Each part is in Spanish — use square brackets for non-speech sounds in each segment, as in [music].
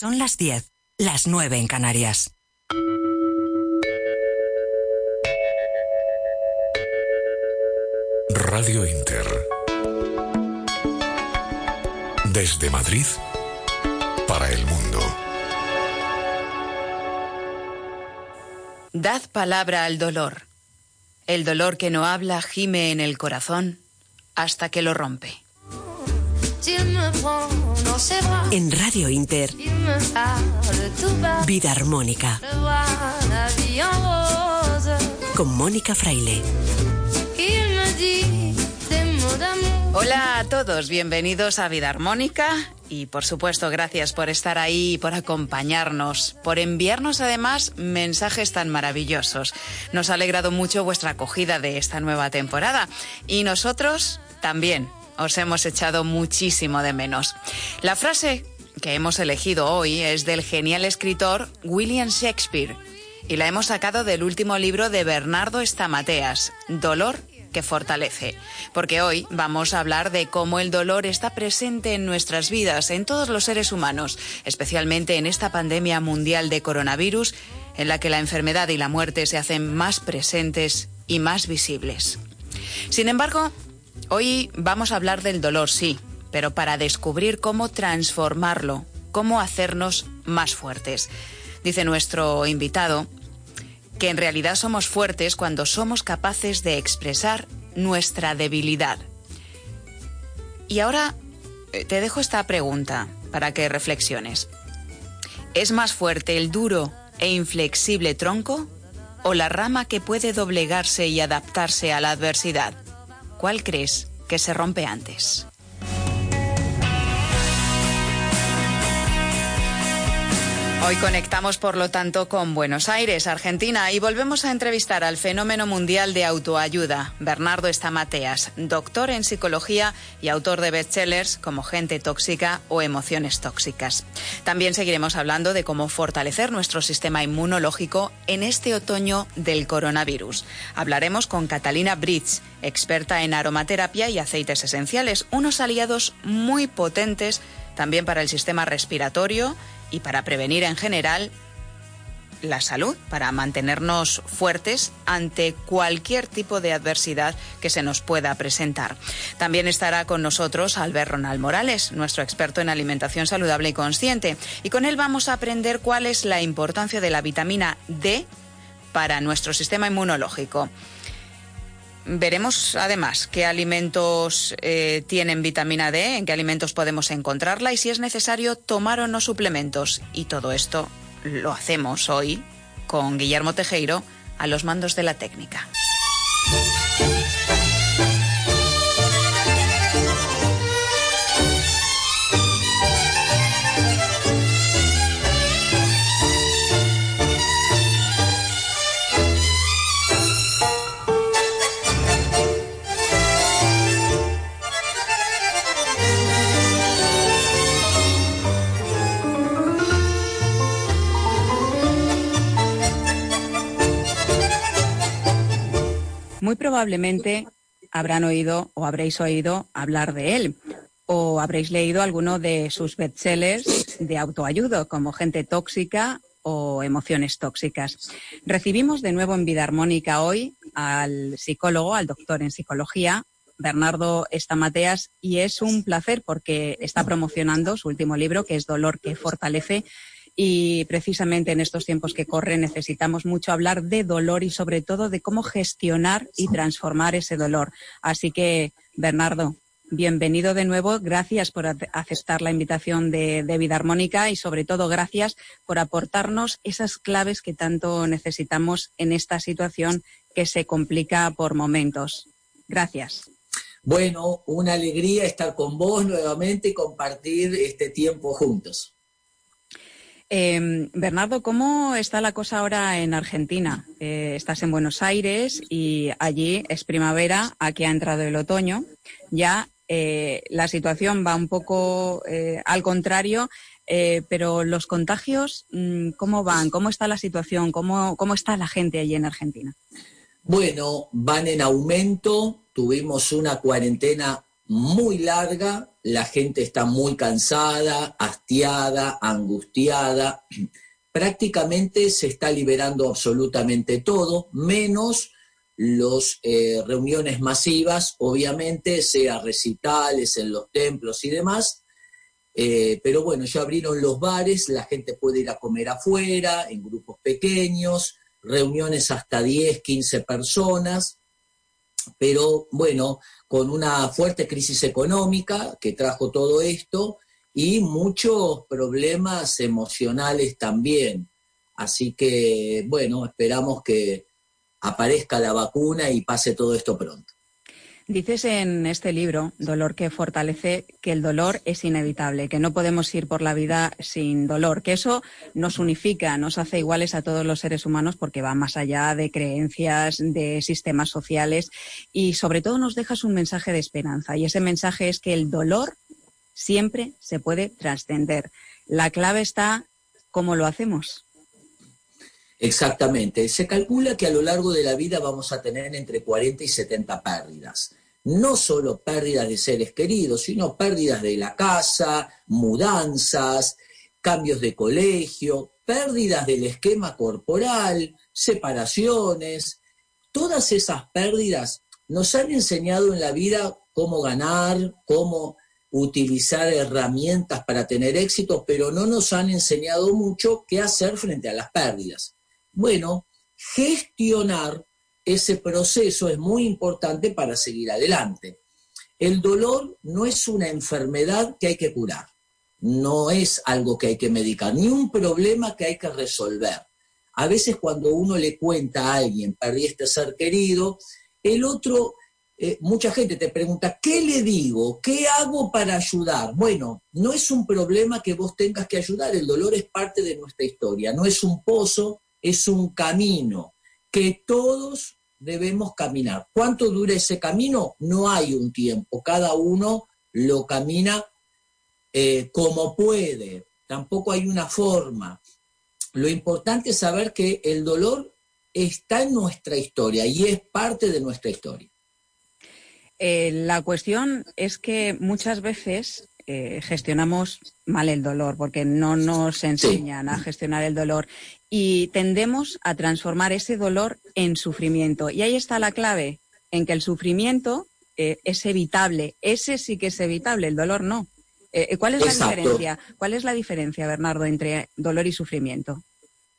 Son las 10, las 9 en Canarias. Radio Inter. Desde Madrid para el mundo. Dad palabra al dolor. El dolor que no habla gime en el corazón hasta que lo rompe. En Radio Inter, Vida Armónica. Con Mónica Fraile. Hola a todos, bienvenidos a Vida Armónica. Y por supuesto gracias por estar ahí, por acompañarnos, por enviarnos además mensajes tan maravillosos. Nos ha alegrado mucho vuestra acogida de esta nueva temporada. Y nosotros también os hemos echado muchísimo de menos. La frase que hemos elegido hoy es del genial escritor William Shakespeare y la hemos sacado del último libro de Bernardo Estamateas, Dolor que fortalece, porque hoy vamos a hablar de cómo el dolor está presente en nuestras vidas, en todos los seres humanos, especialmente en esta pandemia mundial de coronavirus, en la que la enfermedad y la muerte se hacen más presentes y más visibles. Sin embargo, hoy vamos a hablar del dolor, sí, pero para descubrir cómo transformarlo, cómo hacernos más fuertes. Dice nuestro invitado que en realidad somos fuertes cuando somos capaces de expresar nuestra debilidad. Y ahora eh, te dejo esta pregunta para que reflexiones. ¿Es más fuerte el duro e inflexible tronco o la rama que puede doblegarse y adaptarse a la adversidad? ¿Cuál crees que se rompe antes? Hoy conectamos, por lo tanto, con Buenos Aires, Argentina, y volvemos a entrevistar al fenómeno mundial de autoayuda, Bernardo Estamateas, doctor en psicología y autor de bestsellers como Gente Tóxica o Emociones Tóxicas. También seguiremos hablando de cómo fortalecer nuestro sistema inmunológico en este otoño del coronavirus. Hablaremos con Catalina Bridge, experta en aromaterapia y aceites esenciales, unos aliados muy potentes también para el sistema respiratorio y para prevenir en general la salud, para mantenernos fuertes ante cualquier tipo de adversidad que se nos pueda presentar. También estará con nosotros Albert Ronald Morales, nuestro experto en alimentación saludable y consciente, y con él vamos a aprender cuál es la importancia de la vitamina D para nuestro sistema inmunológico. Veremos además qué alimentos eh, tienen vitamina D, en qué alimentos podemos encontrarla y si es necesario tomar o no suplementos. Y todo esto lo hacemos hoy con Guillermo Tejero a los mandos de la técnica. Muy probablemente habrán oído o habréis oído hablar de él o habréis leído alguno de sus bestsellers de autoayuda, como Gente Tóxica o Emociones Tóxicas. Recibimos de nuevo en Vida Armónica hoy al psicólogo, al doctor en psicología, Bernardo Estamateas, y es un placer porque está promocionando su último libro, que es Dolor que Fortalece, y precisamente en estos tiempos que corren necesitamos mucho hablar de dolor y sobre todo de cómo gestionar y transformar ese dolor. Así que, Bernardo, bienvenido de nuevo. Gracias por aceptar la invitación de, Vida Armónica y sobre todo gracias por aportarnos esas claves que tanto necesitamos en esta situación que se complica por momentos. Gracias. Bueno, una alegría estar con vos nuevamente y compartir este tiempo juntos. Eh, Bernardo, ¿cómo está la cosa ahora en Argentina? Eh, estás en Buenos Aires y allí es primavera, aquí ha entrado el otoño. Ya eh, la situación va un poco eh, al contrario, pero los contagios, mm, ¿cómo van? ¿Cómo está la situación? ¿Cómo, ¿Cómo está la gente allí en Argentina? Bueno, van en aumento. Tuvimos una cuarentena muy larga, la gente está muy cansada, hastiada, angustiada. [clears throat] Prácticamente se está liberando absolutamente todo, menos las eh, reuniones masivas, obviamente, sea recitales en los templos y demás. Eh, pero bueno, ya abrieron los bares, la gente puede ir a comer afuera, en grupos pequeños, reuniones hasta 10, 15 personas. Pero bueno, con una fuerte crisis económica que trajo todo esto y muchos problemas emocionales también. Así que, bueno, esperamos que aparezca la vacuna y pase todo esto pronto. Dices en este libro, Dolor que fortalece, que el dolor es inevitable, que no podemos ir por la vida sin dolor, que eso nos unifica, nos hace iguales a todos los seres humanos porque va más allá de creencias, de sistemas sociales y sobre todo nos dejas un mensaje de esperanza y ese mensaje es que el dolor siempre se puede trascender. La clave está cómo lo hacemos. Exactamente. Se calcula que a lo largo de la vida vamos a tener entre 40 y 70 pérdidas no solo pérdidas de seres queridos, sino pérdidas de la casa, mudanzas, cambios de colegio, pérdidas del esquema corporal, separaciones. Todas esas pérdidas nos han enseñado en la vida cómo ganar, cómo utilizar herramientas para tener éxito, pero no nos han enseñado mucho qué hacer frente a las pérdidas. Bueno, gestionar ese proceso es muy importante para seguir adelante. El dolor no es una enfermedad que hay que curar, no es algo que hay que medicar, ni un problema que hay que resolver. A veces cuando uno le cuenta a alguien, perdí este ser querido, el otro, eh, mucha gente te pregunta, ¿qué le digo? ¿Qué hago para ayudar? Bueno, no es un problema que vos tengas que ayudar, el dolor es parte de nuestra historia, no es un pozo, es un camino que todos debemos caminar. ¿Cuánto dura ese camino? No hay un tiempo, cada uno lo camina eh, como puede, tampoco hay una forma. Lo importante es saber que el dolor está en nuestra historia y es parte de nuestra historia. Eh, la cuestión es que muchas veces eh, gestionamos mal el dolor, porque no nos enseñan a gestionar el dolor y tendemos a transformar ese dolor en sufrimiento. Y ahí está la clave, en que el sufrimiento eh, es evitable. Ese sí que es evitable, el dolor no. Eh, ¿Cuál es la diferencia? ¿Cuál es la diferencia, Bernardo, entre dolor y sufrimiento?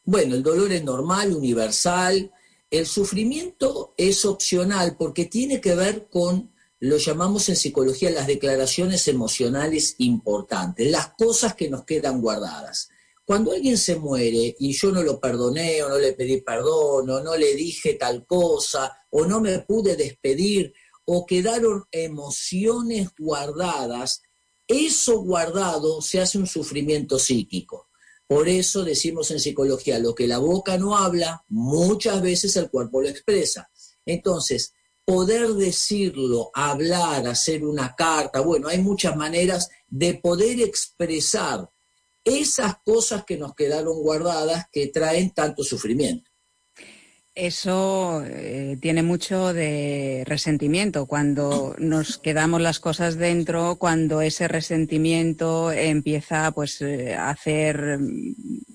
Bueno, el dolor es normal, universal. El sufrimiento es opcional porque tiene que ver con lo llamamos en psicología las declaraciones emocionales importantes, las cosas que nos quedan guardadas. Cuando alguien se muere y yo no lo perdoné o no le pedí perdón o no le dije tal cosa o no me pude despedir o quedaron emociones guardadas, eso guardado se hace un sufrimiento psíquico. Por eso decimos en psicología, lo que la boca no habla, muchas veces el cuerpo lo expresa. Entonces, poder decirlo, hablar, hacer una carta, bueno, hay muchas maneras de poder expresar esas cosas que nos quedaron guardadas que traen tanto sufrimiento. Eso eh, tiene mucho de resentimiento, cuando nos quedamos las cosas dentro, cuando ese resentimiento empieza pues, eh, a hacer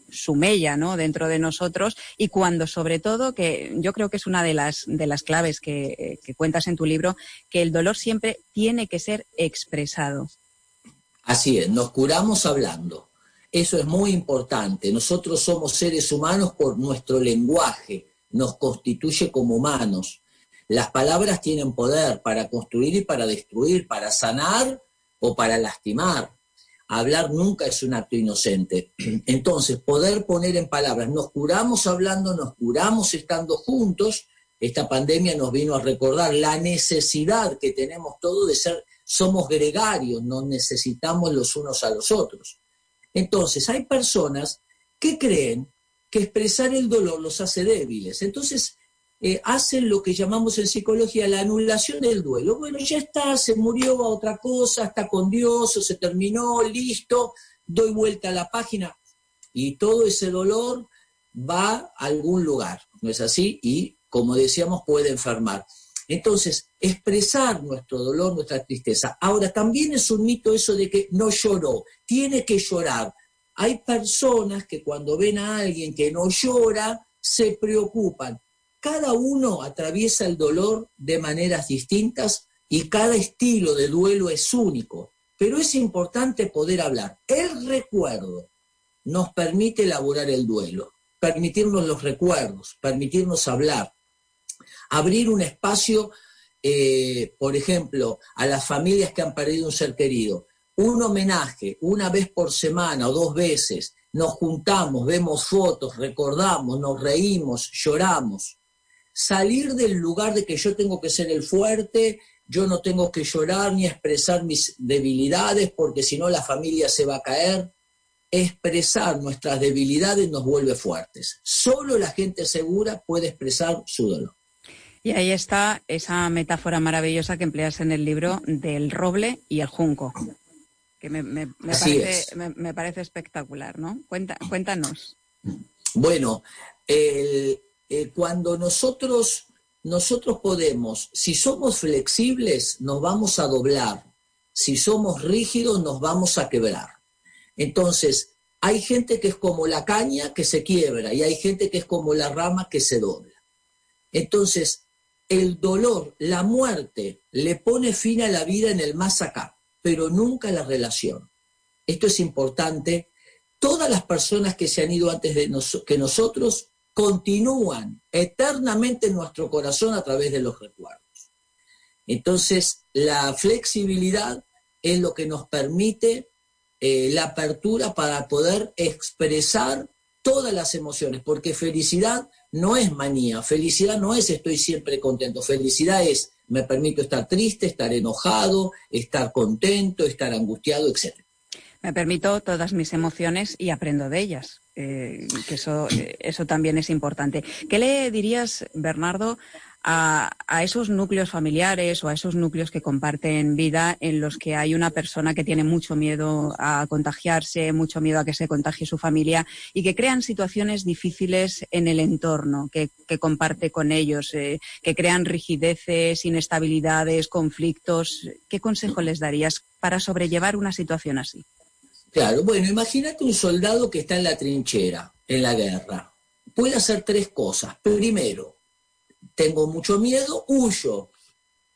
su mella ¿no? dentro de nosotros y cuando sobre todo, que yo creo que es una de las, de las claves que, que cuentas en tu libro, que el dolor siempre tiene que ser expresado. Así es, nos curamos hablando. Eso es muy importante. Nosotros somos seres humanos por nuestro lenguaje, nos constituye como humanos. Las palabras tienen poder para construir y para destruir, para sanar o para lastimar. Hablar nunca es un acto inocente. [clears throat] Entonces, poder poner en palabras, nos curamos hablando, nos curamos estando juntos. Esta pandemia nos vino a recordar la necesidad que tenemos todos de ser, somos gregarios, nos necesitamos los unos a los otros. Entonces, hay personas que creen que expresar el dolor los hace débiles. Entonces, eh, hacen lo que llamamos en psicología la anulación del duelo. Bueno, ya está, se murió a otra cosa, está con Dios, o se terminó, listo, doy vuelta a la página. Y todo ese dolor va a algún lugar, ¿no es así? Y, como decíamos, puede enfermar. Entonces, expresar nuestro dolor, nuestra tristeza. Ahora, también es un mito eso de que no lloró, tiene que llorar. Hay personas que cuando ven a alguien que no llora, se preocupan. Cada uno atraviesa el dolor de maneras distintas y cada estilo de duelo es único, pero es importante poder hablar. El recuerdo nos permite elaborar el duelo, permitirnos los recuerdos, permitirnos hablar, abrir un espacio, eh, por ejemplo, a las familias que han perdido un ser querido, un homenaje una vez por semana o dos veces, nos juntamos, vemos fotos, recordamos, nos reímos, lloramos. Salir del lugar de que yo tengo que ser el fuerte, yo no tengo que llorar ni expresar mis debilidades porque si no la familia se va a caer. Expresar nuestras debilidades nos vuelve fuertes. Solo la gente segura puede expresar su dolor. Y ahí está esa metáfora maravillosa que empleas en el libro del roble y el junco que me, parece, espectacular, ¿no? cuéntanos. Bueno, cuando nosotros, nosotros podemos, si somos flexibles, nos vamos a doblar, si somos rígidos, nos vamos a quebrar. Entonces, hay gente que es como la caña que se quiebra y hay gente que es como la rama que se dobla. Entonces, el dolor, la muerte, le pone fin a la vida en el más acá pero nunca la relación. Esto es importante. Todas las personas que se han ido antes de que nosotros continúan eternamente en nuestro corazón a través de los recuerdos. Entonces, la flexibilidad es lo que nos permite eh, la apertura para poder expresar todas las emociones, porque felicidad no es manía, felicidad no es estoy siempre contento, felicidad es me permito estar triste, estar enojado, estar contento, estar angustiado, etc. Me permito todas mis emociones y aprendo de ellas. Eh, que eso, eh, eso también es importante. ¿Qué le dirías, Bernardo, a, esos núcleos familiares o a esos núcleos que comparten vida en los que hay una persona que tiene mucho miedo a contagiarse, mucho miedo a que se contagie su familia y que crean situaciones difíciles en el entorno que, comparte con ellos, eh, que crean rigideces, inestabilidades, conflictos. ¿Qué consejo les darías para sobrellevar una situación así? Claro, bueno, imagínate un soldado que está en la trinchera, en la guerra. Puede hacer tres cosas. Primero, tengo mucho miedo, huyo,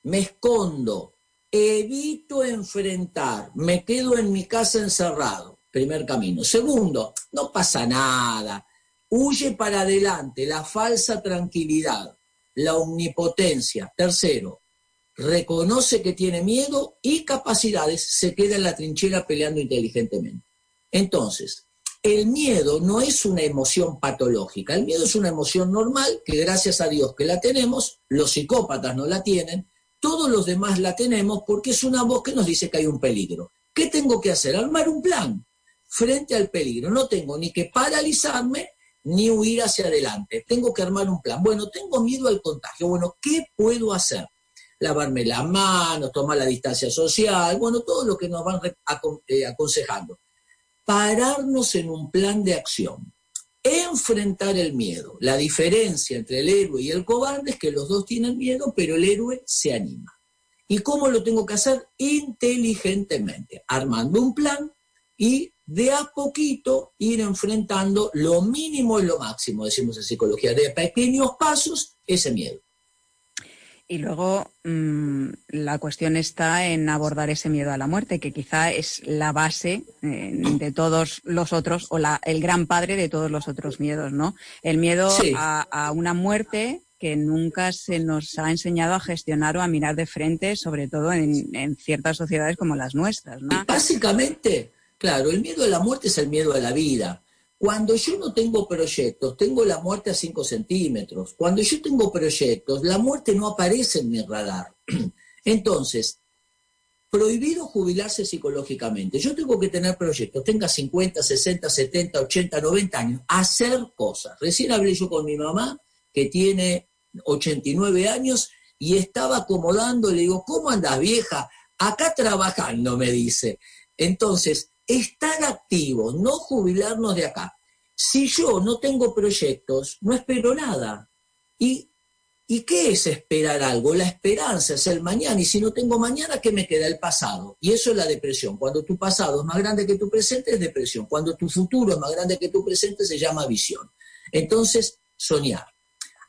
me escondo, evito enfrentar, me quedo en mi casa encerrado. Primer camino. Segundo, no pasa nada. Huye para adelante, la falsa tranquilidad, la omnipotencia. Tercero, reconoce que tiene miedo y capacidades, se queda en la trinchera peleando inteligentemente. Entonces, el miedo no es una emoción patológica, el miedo es una emoción normal que gracias a Dios que la tenemos, los psicópatas no la tienen, todos los demás la tenemos porque es una voz que nos dice que hay un peligro. ¿Qué tengo que hacer? Armar un plan frente al peligro. No tengo ni que paralizarme ni huir hacia adelante. Tengo que armar un plan. Bueno, tengo miedo al contagio. Bueno, ¿qué puedo hacer? Lavarme las manos, tomar la distancia social, bueno, todo lo que nos van eh, aconsejando pararnos en un plan de acción, enfrentar el miedo. La diferencia entre el héroe y el cobarde es que los dos tienen miedo, pero el héroe se anima. ¿Y cómo lo tengo que hacer? Inteligentemente, armando un plan y de a poquito ir enfrentando lo mínimo y lo máximo, decimos en psicología, de pequeños pasos ese miedo. Y luego mm, la cuestión está en abordar ese miedo a la muerte, que quizá es la base eh, de todos los otros, o la, el gran padre de todos los otros miedos, ¿no? El miedo a, una muerte que nunca se nos ha enseñado a gestionar o a mirar de frente, sobre todo en, en ciertas sociedades como las nuestras, ¿no? Básicamente, claro, el miedo a la muerte es el miedo a la vida. Cuando yo no tengo proyectos, tengo la muerte a 5 centímetros. Cuando yo tengo proyectos, la muerte no aparece en mi radar. [clears throat] Entonces, prohibido jubilarse psicológicamente. Yo tengo que tener proyectos, tenga 50, 60, 70, 80, 90 años, hacer cosas. Recién hablé yo con mi mamá, que tiene 89 años, y estaba acomodando, le digo, ¿cómo andas vieja? Acá trabajando, me dice. Entonces, estar activos, no jubilarnos de acá. Si yo no tengo proyectos, no espero nada. Y, ¿Y qué es esperar algo? La esperanza es el mañana. Y si no tengo mañana, ¿qué me queda? El pasado. Y eso es la depresión. Cuando tu pasado es más grande que tu presente, es depresión. Cuando tu futuro es más grande que tu presente, se llama visión. Entonces, soñar.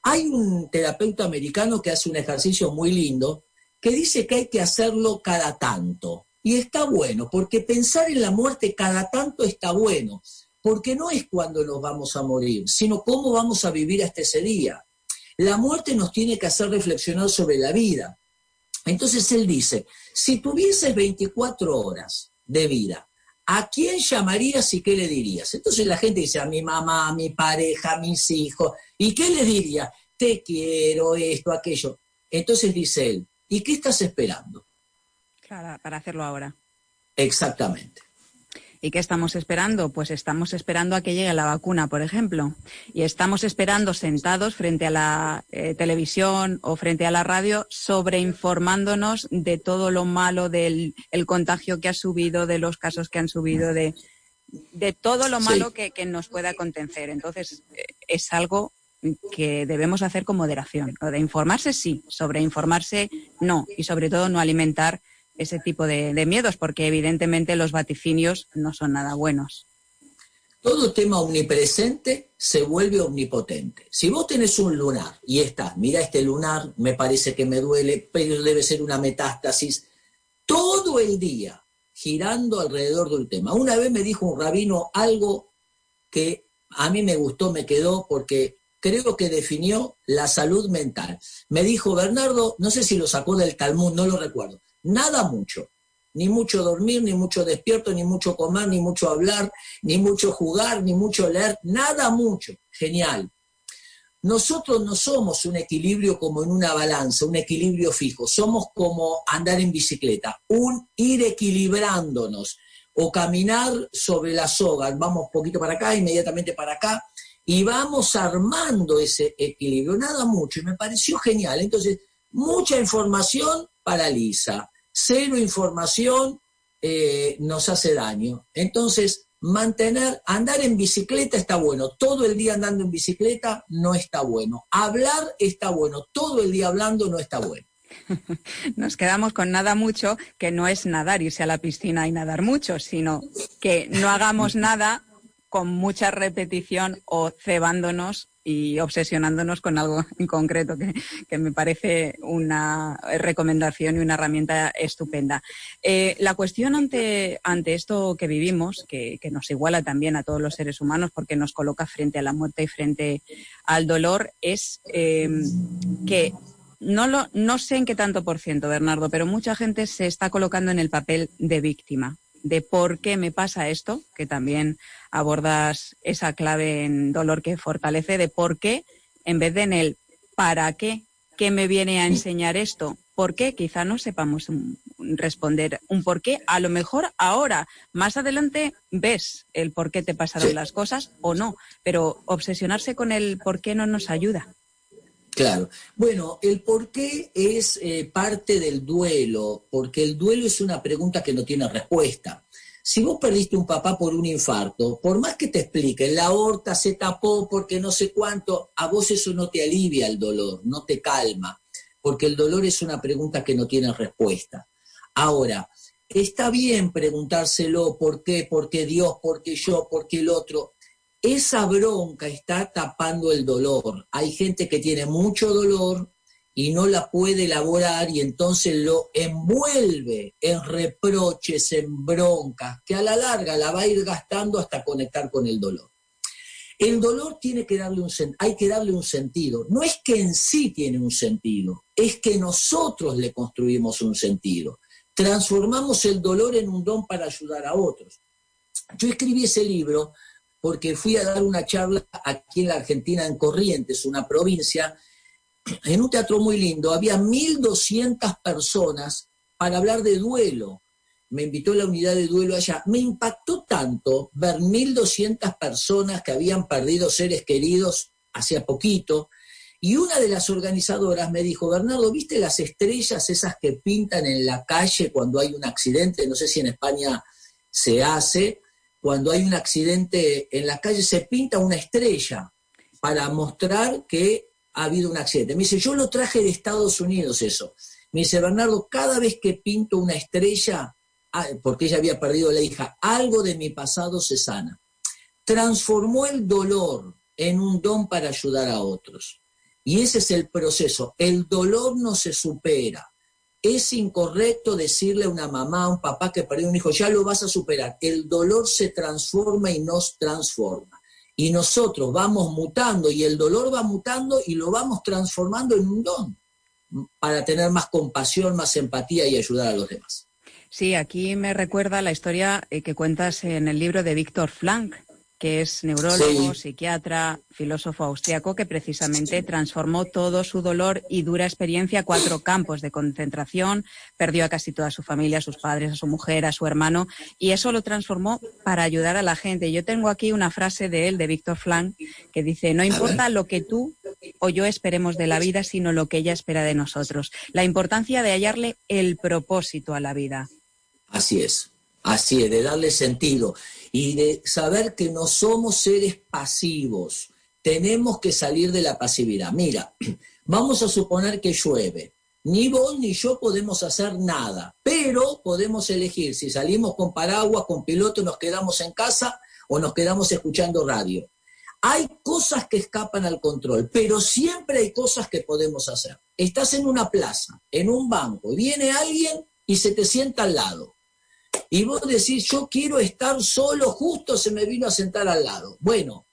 Hay un terapeuta americano que hace un ejercicio muy lindo que dice que hay que hacerlo cada tanto. Y está bueno, porque pensar en la muerte cada tanto está bueno, porque no es cuando nos vamos a morir, sino cómo vamos a vivir hasta ese día. La muerte nos tiene que hacer reflexionar sobre la vida. Entonces él dice, si tuvieses 24 horas de vida, ¿a quién llamarías y qué le dirías? Entonces la gente dice, a mi mamá, a mi pareja, a mis hijos. ¿Y qué le diría? Te quiero, esto, aquello. Entonces dice él, ¿y qué estás esperando? Claro, para hacerlo ahora. Exactamente. ¿Y qué estamos esperando? Pues estamos esperando a que llegue la vacuna, por ejemplo. Y estamos esperando sentados frente a la eh, televisión o frente a la radio sobreinformándonos de todo lo malo del contagio que ha subido, de los casos que han subido, de, de todo lo malo que, que, nos pueda acontecer. Entonces, eh, es algo que debemos hacer con moderación. Lo de informarse sí, sobreinformarse no. Y sobre todo no alimentar ese tipo de, miedos, porque evidentemente los vaticinios no son nada buenos. Todo tema omnipresente se vuelve omnipotente. Si vos tenés un lunar y estás, mira este lunar, me parece que me duele, pero debe ser una metástasis, todo el día girando alrededor del tema. Una vez me dijo un rabino algo que a mí me gustó, me quedó, porque creo que definió la salud mental. Me dijo, Bernardo, no sé si lo sacó del Talmud, no lo recuerdo, nada mucho. Ni mucho dormir, ni mucho despierto, ni mucho comer, ni mucho hablar, ni mucho jugar, ni mucho leer, nada mucho. Genial. Nosotros no somos un equilibrio como en una balanza, un equilibrio fijo, somos como andar en bicicleta, un ir equilibrándonos o caminar sobre la soga, vamos poquito para acá, inmediatamente para acá, y vamos armando ese equilibrio, nada mucho, y me pareció genial. Entonces, mucha información paraliza, cero información eh, nos hace daño. Entonces, mantener, andar en bicicleta está bueno, todo el día andando en bicicleta no está bueno, hablar está bueno, todo el día hablando no está bueno. [laughs] Nos quedamos con nada mucho, que no es nadar, irse a la piscina y nadar mucho, sino que no hagamos nada con mucha repetición o cebándonos y obsesionándonos con algo [laughs] en concreto, que, me parece una recomendación y una herramienta estupenda. Eh, la cuestión ante, ante esto que vivimos, que, nos iguala también a todos los seres humanos porque nos coloca frente a la muerte y frente al dolor, es eh, que no, lo, no sé en qué tanto por ciento, Bernardo, pero mucha gente se está colocando en el papel de víctima de por qué me pasa esto, que también abordas esa clave en dolor que fortalece, de por qué, en vez de en el para qué, qué me viene a enseñar esto, por qué, quizá no sepamos responder un por qué. A lo mejor ahora, más adelante, ves el por qué te pasaron las cosas o no, pero obsesionarse con el por qué no nos ayuda. Claro. Bueno, el por qué es eh, parte del duelo, porque el duelo es una pregunta que no tiene respuesta. Si vos perdiste un papá por un infarto, por más que te expliquen, la aorta se tapó porque no sé cuánto, a vos eso no te alivia el dolor, no te calma, porque el dolor es una pregunta que no tiene respuesta. Ahora, está bien preguntárselo por qué, por qué Dios, por qué yo, por qué el otro, esa bronca está tapando el dolor. Hay gente que tiene mucho dolor y no la puede elaborar y entonces lo envuelve en reproches, en broncas, que a la larga la va a ir gastando hasta conectar con el dolor. El dolor tiene que darle un hay que darle un sentido. No es que en sí tiene un sentido, es que nosotros le construimos un sentido. Transformamos el dolor en un don para ayudar a otros. Yo escribí ese libro porque fui a dar una charla aquí en la Argentina, en Corrientes, una provincia, en un teatro muy lindo. Había 1.200 personas para hablar de duelo. Me invitó la unidad de duelo allá. Me impactó tanto ver 1.200 personas que habían perdido seres queridos hacía poquito. Y una de las organizadoras me dijo, Bernardo, ¿viste las estrellas esas que pintan en la calle cuando hay un accidente? No sé si en España se hace cuando hay un accidente en la calle, se pinta una estrella para mostrar que ha habido un accidente. Me dice, yo lo traje de Estados Unidos eso. Me dice, Bernardo, cada vez que pinto una estrella, ah, porque ella había perdido la hija, algo de mi pasado se sana. Transformó el dolor en un don para ayudar a otros. Y ese es el proceso. El dolor no se supera. Es incorrecto decirle a una mamá, a un papá que perdió un hijo, ya lo vas a superar. El dolor se transforma y nos transforma. Y nosotros vamos mutando y el dolor va mutando y lo vamos transformando en un don para tener más compasión, más empatía y ayudar a los demás. Sí, aquí me recuerda la historia eh, que cuentas en el libro de Víctor Frank, que es neurólogo, psiquiatra, filósofo austriaco, que precisamente transformó todo su dolor y dura experiencia a cuatro [clears throat] campos de concentración, perdió a casi toda su familia, a sus padres, a su mujer, a su hermano, y eso lo transformó para ayudar a la gente. Yo tengo aquí una frase de él, de Víctor Flank, que dice, no importa lo que tú o yo esperemos de la vida, sino lo que ella espera de nosotros. La importancia de hallarle el propósito a la vida. Así es, así es, de darle sentido y de saber que no somos seres pasivos. Tenemos que salir de la pasividad. Mira, [clears throat] vamos a suponer que llueve. Ni vos ni yo podemos hacer nada, pero podemos elegir si salimos con paraguas, con piloto, nos quedamos en casa o nos quedamos escuchando radio. Hay cosas que escapan al control, pero siempre hay cosas que podemos hacer. Estás en una plaza, en un banco, viene alguien y se te sienta al lado y vos decís, yo quiero estar solo, justo se me vino a sentar al lado. Bueno,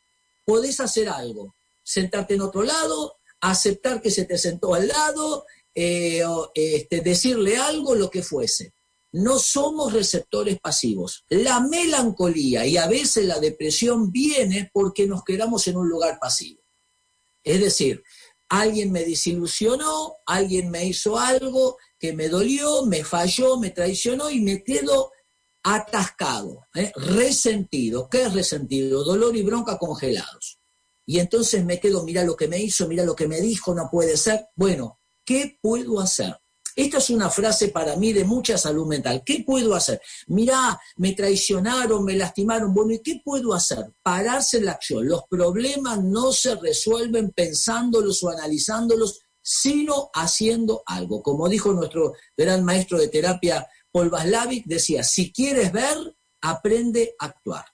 podés hacer algo, sentarte en otro lado, aceptar que se te sentó al lado, eh, este, decirle algo, lo que fuese. No somos receptores pasivos. La melancolía y a veces la depresión viene porque nos quedamos en un lugar pasivo. Es decir, alguien me desilusionó, alguien me hizo algo que me dolió, me falló, me traicionó y me quedo atascado, ¿eh? resentido. ¿Qué es resentido? Dolor y bronca congelados. Y entonces me quedo, mira lo que me hizo, mira lo que me dijo, no puede ser. Bueno, ¿qué puedo hacer? Esta es una frase para mí de mucha salud mental. ¿Qué puedo hacer? Mirá, me traicionaron, me lastimaron. Bueno, ¿y qué puedo hacer? Pararse en la acción. Los problemas no se resuelven pensándolos o analizándolos, sino haciendo algo. Como dijo nuestro gran maestro de terapia Paul Vaslavic decía, si quieres ver, aprende a actuar.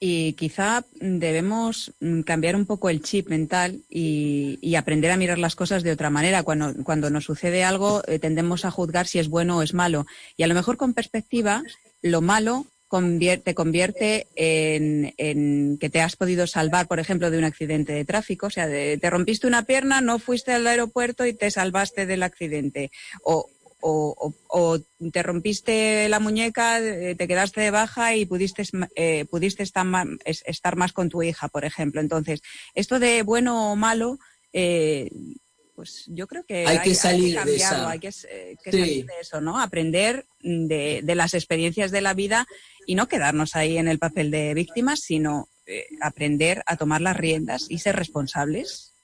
Y quizá debemos mm, cambiar un poco el chip mental y, aprender a mirar las cosas de otra manera. Cuando, cuando nos sucede algo, eh, tendemos a juzgar si es bueno o es malo. Y a lo mejor con perspectiva, lo malo te convierte en, que te has podido salvar, por ejemplo, de un accidente de tráfico. O sea, te rompiste una pierna, no fuiste al aeropuerto y te salvaste del accidente. O, o, te rompiste la muñeca, eh, te quedaste de baja y pudiste, eh, pudiste estar, más, con tu hija, por ejemplo. Entonces, esto de bueno o malo, eh, pues yo creo que hay, que salir de hay que, salir de eso, ¿no? Aprender de, las experiencias de la vida y no quedarnos ahí en el papel de víctimas, sino aprender a tomar las riendas y ser responsables.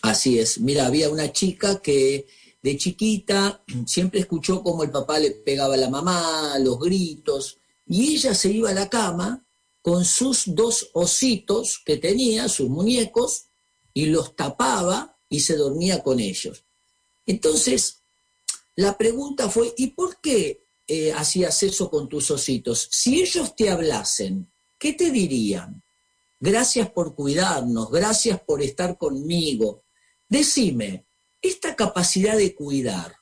Así es. Mira, había una chica que de chiquita siempre escuchó cómo el papá le pegaba a la mamá, los gritos, y ella se iba a la cama con sus dos ositos que tenía, sus muñecos, y los tapaba y se dormía con ellos. Entonces, la pregunta fue, ¿y por qué eh, hacías eso con tus ositos? Si ellos te hablasen, ¿qué te dirían? Gracias por cuidarnos, gracias por estar conmigo. Decime, esta capacidad de cuidar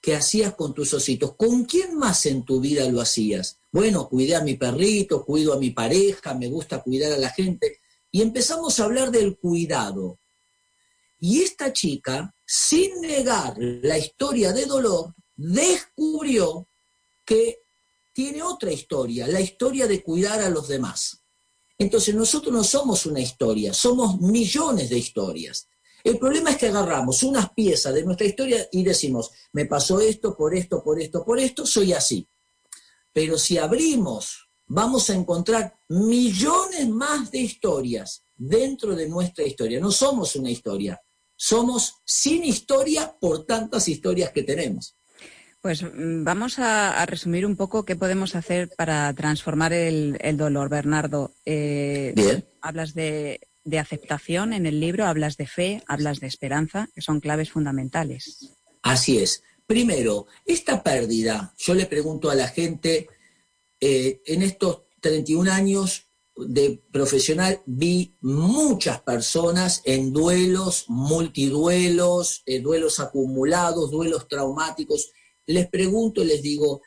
que hacías con tus ositos, ¿con quién más en tu vida lo hacías? Bueno, cuidé a mi perrito, cuido a mi pareja, me gusta cuidar a la gente. Y empezamos a hablar del cuidado. Y esta chica, sin negar la historia de dolor, descubrió que tiene otra historia, la historia de cuidar a los demás. Entonces nosotros no somos una historia, somos millones de historias. El problema es que agarramos unas piezas de nuestra historia y decimos, me pasó esto, por esto, por esto, por esto, soy así. Pero si abrimos, vamos a encontrar millones más de historias dentro de nuestra historia. No somos una historia, somos sin historia por tantas historias que tenemos. Pues mm, vamos a, resumir un poco qué podemos hacer para transformar el, dolor, Bernardo. Eh, Bien. Hablas de de aceptación en el libro, hablas de fe, hablas de esperanza, que son claves fundamentales. Así es. Primero, esta pérdida, yo le pregunto a la gente, eh, en estos 31 años de profesional vi muchas personas en duelos, multiduelos, eh, duelos acumulados, duelos traumáticos. Les pregunto y les digo,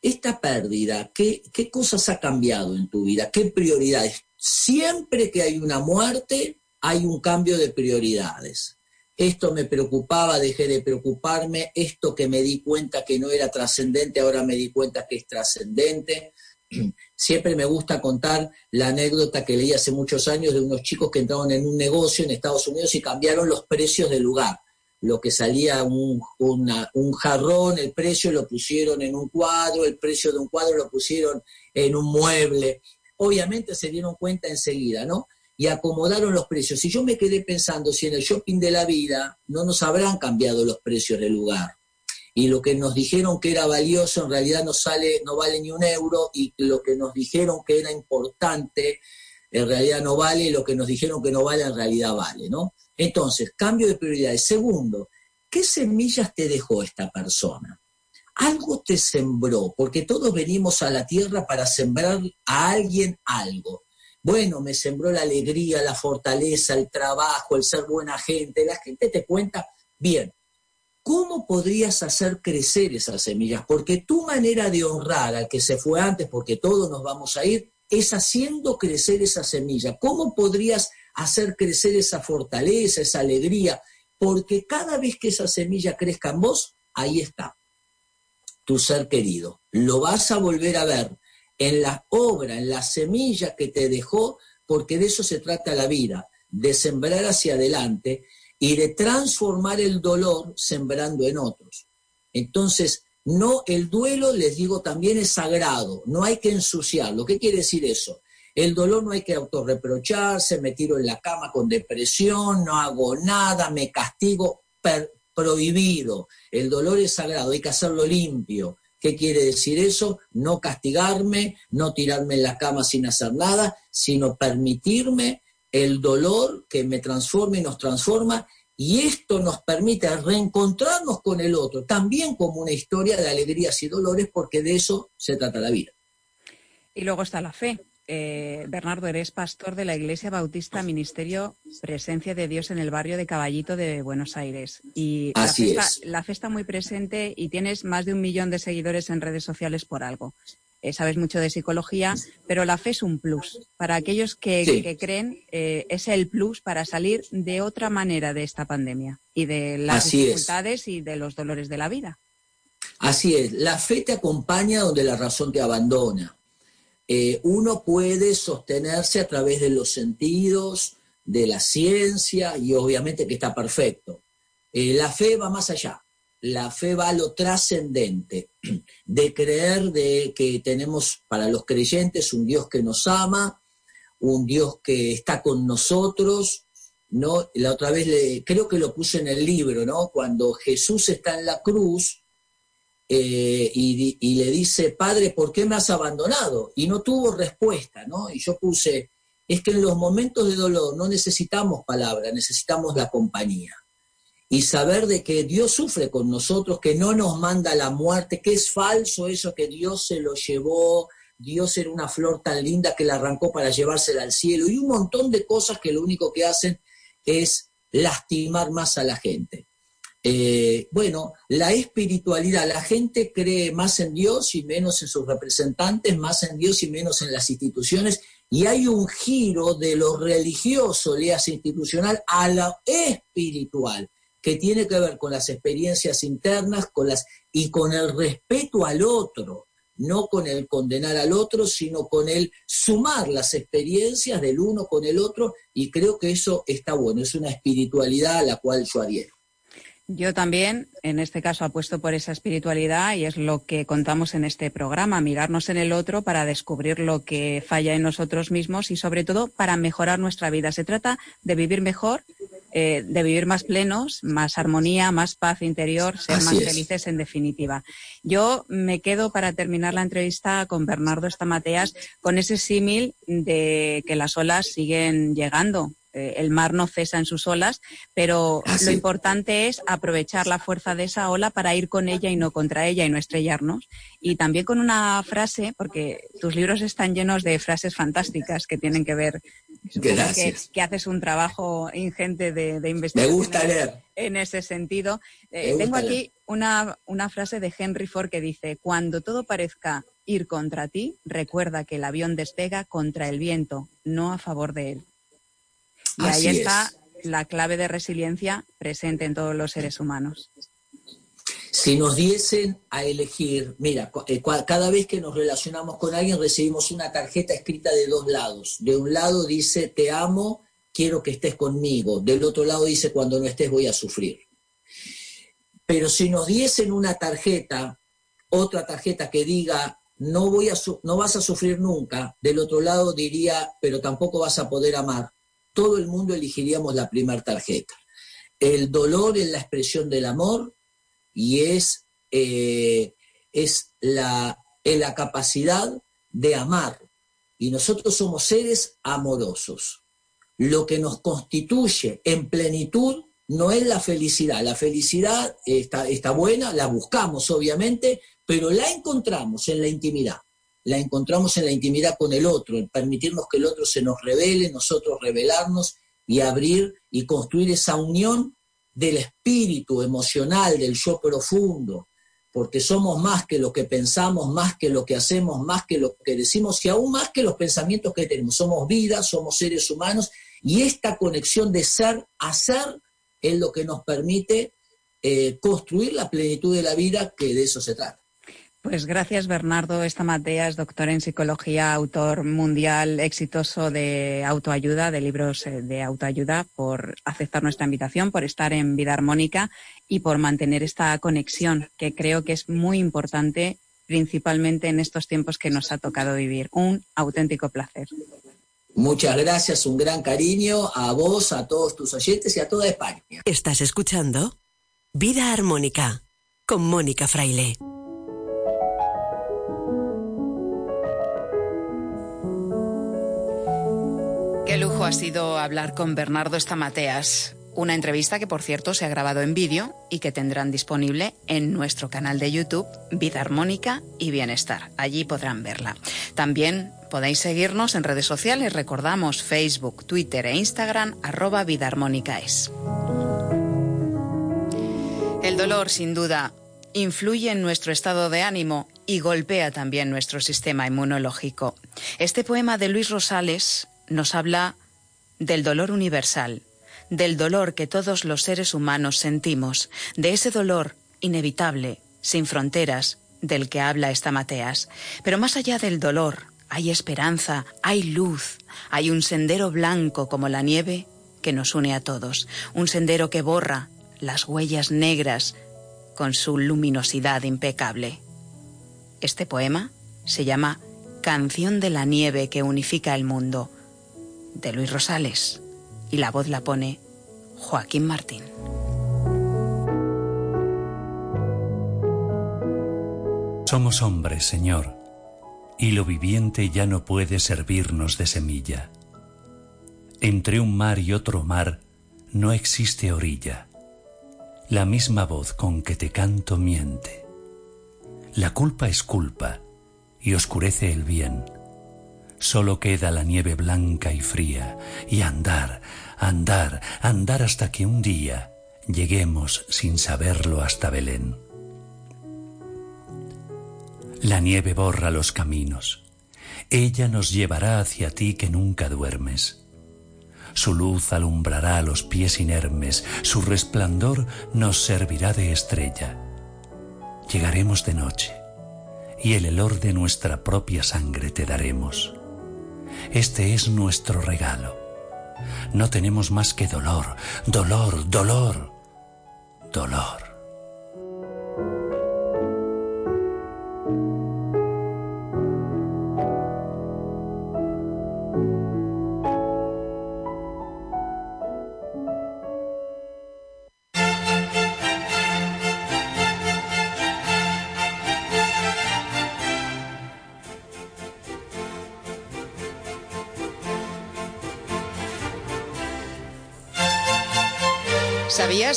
esta pérdida, ¿qué, ¿qué cosas ha cambiado en tu vida? ¿Qué prioridades? Siempre que hay una muerte, hay un cambio de prioridades. Esto me preocupaba, dejé de preocuparme, esto que me di cuenta que no era trascendente, ahora me di cuenta que es trascendente. [clears throat] Siempre me gusta contar la anécdota que leí hace muchos años de unos chicos que entraron en un negocio en Estados Unidos y cambiaron los precios del lugar. Lo que salía un, un jarrón, el precio lo pusieron en un cuadro, el precio de un cuadro lo pusieron en un mueble. Obviamente se dieron cuenta enseguida, ¿no? Y acomodaron los precios. Y yo me quedé pensando si en el shopping de la vida no nos habrán cambiado los precios del lugar y lo que nos dijeron que era valioso en realidad no sale, no vale ni un euro, y lo que nos dijeron que era importante en realidad no vale, y lo que nos dijeron que no vale en realidad vale, ¿no? Entonces, cambio de prioridades. Segundo, ¿qué semillas te dejó esta persona? Algo te sembró, porque todos venimos a la tierra para sembrar a alguien algo. Bueno, me sembró la alegría, la fortaleza, el trabajo, el ser buena gente. La gente te cuenta, bien, ¿cómo podrías hacer crecer esas semillas? Porque tu manera de honrar al que se fue antes, porque todos nos vamos a ir, es haciendo crecer esa semilla. ¿Cómo podrías hacer crecer esa fortaleza, esa alegría? Porque cada vez que esa semilla crezca en vos, ahí está, tu ser querido. Lo vas a volver a ver en la obra, en la semilla que te dejó, porque de eso se trata la vida, de sembrar hacia adelante y de transformar el dolor sembrando en otros. Entonces, no, el duelo, les digo, también es sagrado, no hay que ensuciarlo. ¿Qué quiere decir eso? El dolor no hay que autorreprocharse, me tiro en la cama con depresión, no hago nada, me castigo, prohibido. El dolor es sagrado, hay que hacerlo limpio. ¿Qué quiere decir eso? No castigarme, no tirarme en la cama sin hacer nada, sino permitirme el dolor que me transforma y nos transforma, y esto nos permite reencontrarnos con el otro, también como una historia de alegrías y dolores, porque de eso se trata la vida. Y luego está la fe. Eh, Bernardo, eres pastor de la Iglesia Bautista Ministerio Presencia de Dios en el barrio de Caballito de Buenos Aires. Y Así la, es. la fe está muy presente y tienes más de un millón de seguidores en redes sociales por algo. Eh, sabes mucho de psicología, pero la fe es un plus. Para aquellos que, Sí. que creen, eh, es el plus para salir de otra manera de esta pandemia y de las Así es. dificultades y de los dolores de la vida. Así es, la fe te acompaña donde la razón te abandona. Eh, uno puede sostenerse a través de los sentidos, de la ciencia, y obviamente que está perfecto. La fe va más allá. La fe va a lo trascendente, de creer de que tenemos para los creyentes un Dios que nos ama, un Dios que está con nosotros, ¿no? La otra vez le- creo que lo puse en el libro, ¿no? Cuando Jesús está en la cruz eh, y, y le dice, Padre, ¿por qué me has abandonado? Y no tuvo respuesta, ¿no? Y yo puse, es que en los momentos de dolor no necesitamos palabras, necesitamos la compañía. Y saber de que Dios sufre con nosotros, que no nos manda la muerte, que es falso eso que Dios se lo llevó, Dios era una flor tan linda que la arrancó para llevársela al cielo, y un montón de cosas que lo único que hacen es lastimar más a la gente. Eh, bueno, la espiritualidad, la gente cree más en Dios y menos en sus representantes, más en Dios y menos en las instituciones, y hay un giro de lo religioso, leas institucional, a lo espiritual, que tiene que ver con las experiencias internas con las, y con el respeto al otro, no con el condenar al otro, sino con el sumar las experiencias del uno con el otro, y creo que eso está bueno, es una espiritualidad a la cual yo adhiero. Yo también, en este caso, apuesto por esa espiritualidad y es lo que contamos en este programa, mirarnos en el otro para descubrir lo que falla en nosotros mismos y, sobre todo, para mejorar nuestra vida. Se trata de vivir mejor, eh, de vivir más plenos, más armonía, más paz interior, ser Así más es. felices en definitiva. Yo me quedo para terminar la entrevista con Bernardo Estamateas con ese símil de que las olas siguen llegando. Eh, el mar no cesa en sus olas, pero Ah, lo sí. importante es aprovechar la fuerza de esa ola para ir con ella y no contra ella y no estrellarnos. Y también con una frase, porque tus libros están llenos de frases fantásticas que tienen que ver, que, haces un trabajo ingente de, de Me investigación gusta leer. en ese sentido. Eh, tengo aquí leer. una, una frase de Henry Ford que dice, cuando todo parezca ir contra ti, recuerda que el avión despega contra el viento, no a favor de él. Y Así ahí está es. la clave de resiliencia presente en todos los seres humanos. Si nos diesen a elegir, mira, eh, cada vez que nos relacionamos con alguien recibimos una tarjeta escrita de dos lados. De un lado dice, te amo, quiero que estés conmigo. Del otro lado dice, cuando no estés voy a sufrir. Pero si nos diesen una tarjeta, otra tarjeta que diga, no, voy a no vas a sufrir nunca, del otro lado diría, pero tampoco vas a poder amar. Todo el mundo elegiríamos la primera tarjeta. El dolor es la expresión del amor y es, eh, es la, la capacidad de amar. Y nosotros somos seres amorosos. Lo que nos constituye en plenitud no es la felicidad. La felicidad está, está buena, la buscamos obviamente, pero la encontramos en la intimidad. La encontramos en la intimidad con el otro, en permitirnos que el otro se nos revele, nosotros revelarnos y abrir y construir esa unión del espíritu emocional, del yo profundo, porque somos más que lo que pensamos, más que lo que hacemos, más que lo que decimos y aún más que los pensamientos que tenemos. Somos vida, somos seres humanos y esta conexión de ser a ser es lo que nos permite eh, construir la plenitud de la vida, que de eso se trata. Pues gracias Bernardo Estamatea, es doctor en psicología, autor mundial exitoso de autoayuda, de libros eh, de autoayuda, por aceptar nuestra invitación, por estar en Vida Armónica y por mantener esta conexión que creo que es muy importante, principalmente en estos tiempos que nos ha tocado vivir. Un auténtico placer. Muchas gracias, un gran cariño a vos, a todos tus oyentes y a toda España. Estás escuchando Vida Armónica con Mónica Fraile. Qué lujo ha sido hablar con Bernardo Estamateas. Una entrevista que, por cierto, se ha grabado en vídeo y que tendrán disponible en nuestro canal de YouTube, Vida Armónica y Bienestar. Allí podrán verla. También podéis seguirnos en redes sociales, recordamos Facebook, Twitter e Instagram, arroba Vida Armónica es. El dolor, sin duda, influye en nuestro estado de ánimo y golpea también nuestro sistema inmunológico. Este poema de Luis Rosales nos habla del dolor universal, del dolor que todos los seres humanos sentimos, de ese dolor inevitable, sin fronteras, del que habla esta Mateas. Pero más allá del dolor, hay esperanza, hay luz, hay un sendero blanco como la nieve que nos une a todos, un sendero que borra las huellas negras con su luminosidad impecable. Este poema se llama Canción de la nieve que unifica el mundo, de Luis Rosales, y la voz la pone Joaquín Martín. Somos hombres, Señor, y lo viviente ya no puede servirnos de semilla. Entre un mar y otro mar no existe orilla. La misma voz con que te canto miente. La culpa es culpa y oscurece el bien. Solo queda la nieve blanca y fría y andar, andar, andar hasta que un día lleguemos sin saberlo hasta Belén. La nieve borra los caminos. Ella nos llevará hacia ti que nunca duermes. Su luz alumbrará los pies inermes, su resplandor nos servirá de estrella. Llegaremos de noche y el helor de nuestra propia sangre te daremos. Este es nuestro regalo. No tenemos más que dolor, dolor, dolor, dolor.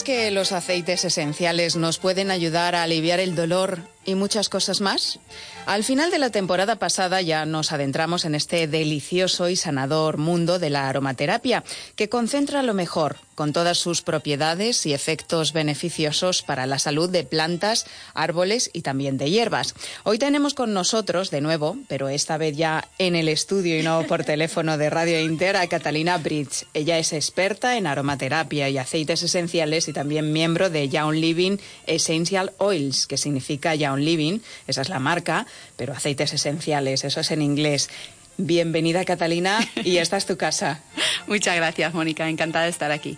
Que los aceites esenciales nos pueden ayudar a aliviar el dolor y muchas cosas más? Al final de la temporada pasada ya nos adentramos en este delicioso y sanador mundo de la aromaterapia, que concentra lo mejor, con todas sus propiedades y efectos beneficiosos para la salud de plantas, árboles y también de hierbas. Hoy tenemos con nosotros, de nuevo, pero esta vez ya en el estudio y no por teléfono de Radio Inter, a Catalina Bridge. Ella es experta en aromaterapia y aceites esenciales y también miembro de Young Living Essential Oils, que significa Young Living, esa es la marca, pero aceites esenciales, eso es en inglés. Bienvenida Catalina y esta es tu casa. [laughs] Muchas gracias Mónica, encantada de estar aquí.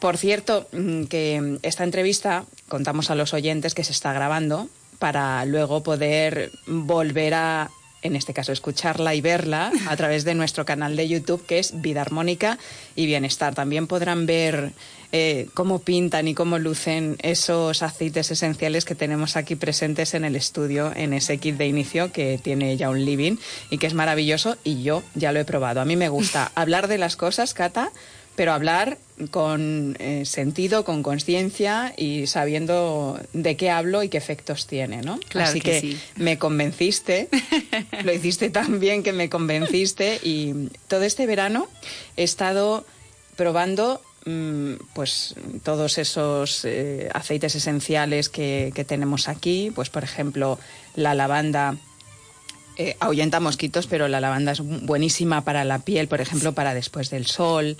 Por cierto, mm, que esta entrevista contamos a los oyentes que se está grabando para luego poder volver a en este caso escucharla y verla a través de nuestro canal de YouTube que es Vida Armónica y Bienestar. También podrán ver eh, cómo pintan y cómo lucen esos aceites esenciales que tenemos aquí presentes en el estudio, en ese kit de inicio que tiene ya un living y que es maravilloso y yo ya lo he probado. A mí me gusta [laughs] hablar de las cosas, Cata, pero hablar con eh, sentido, con conciencia y sabiendo de qué hablo y qué efectos tiene, ¿no? Claro Así que que, sí. me convenciste, [laughs] lo hiciste tan bien que me convenciste y todo este verano he estado probando pues todos esos eh, aceites esenciales que, que tenemos aquí, pues por ejemplo la lavanda eh, ahuyenta mosquitos, pero la lavanda es buenísima para la piel, por ejemplo, para después del sol.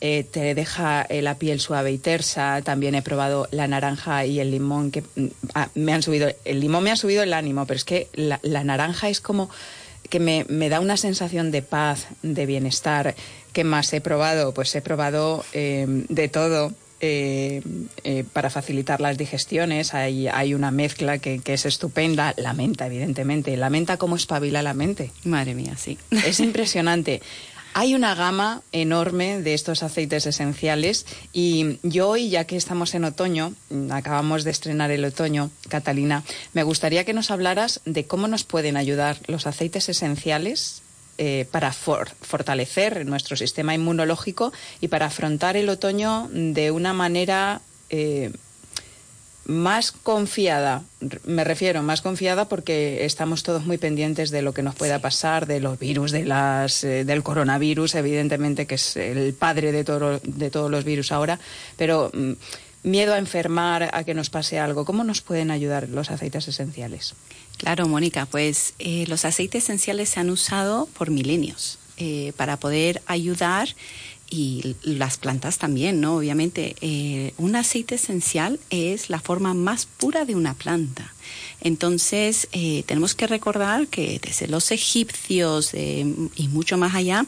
eh, te deja eh, la piel suave y tersa. También he probado la naranja y el limón que mm, ah, me han subido. El limón me ha subido el ánimo, pero es que la, la naranja es como que me, me da una sensación de paz, de bienestar. ¿Qué más he probado? Pues he probado eh, de todo. eh, eh, para facilitar las digestiones hay, hay una mezcla que, que es estupenda. La menta, evidentemente. La menta, ¿cómo espabila la mente? Madre mía, sí. [laughs] Es impresionante. Hay una gama enorme de estos aceites esenciales y yo hoy, ya que estamos en otoño, mm, acabamos de estrenar el otoño, Catalina, me gustaría que nos hablaras de cómo nos pueden ayudar los aceites esenciales eh, para for- fortalecer nuestro sistema inmunológico y para afrontar el otoño de una manera eh, más confiada, me refiero más confiada porque estamos todos muy pendientes de lo que nos pueda pasar, de los virus, de las, eh, del coronavirus, evidentemente que es el padre de, todo- de todos los virus ahora, pero mm, miedo a enfermar, a que nos pase algo. ¿Cómo nos pueden ayudar los aceites esenciales? Claro, Mónica, pues eh, los aceites esenciales se han usado por milenios eh, para poder ayudar y las plantas también, ¿no? Obviamente, eh, un aceite esencial es la forma más pura de una planta. Entonces, tenemos que recordar que desde los egipcios y mucho más allá,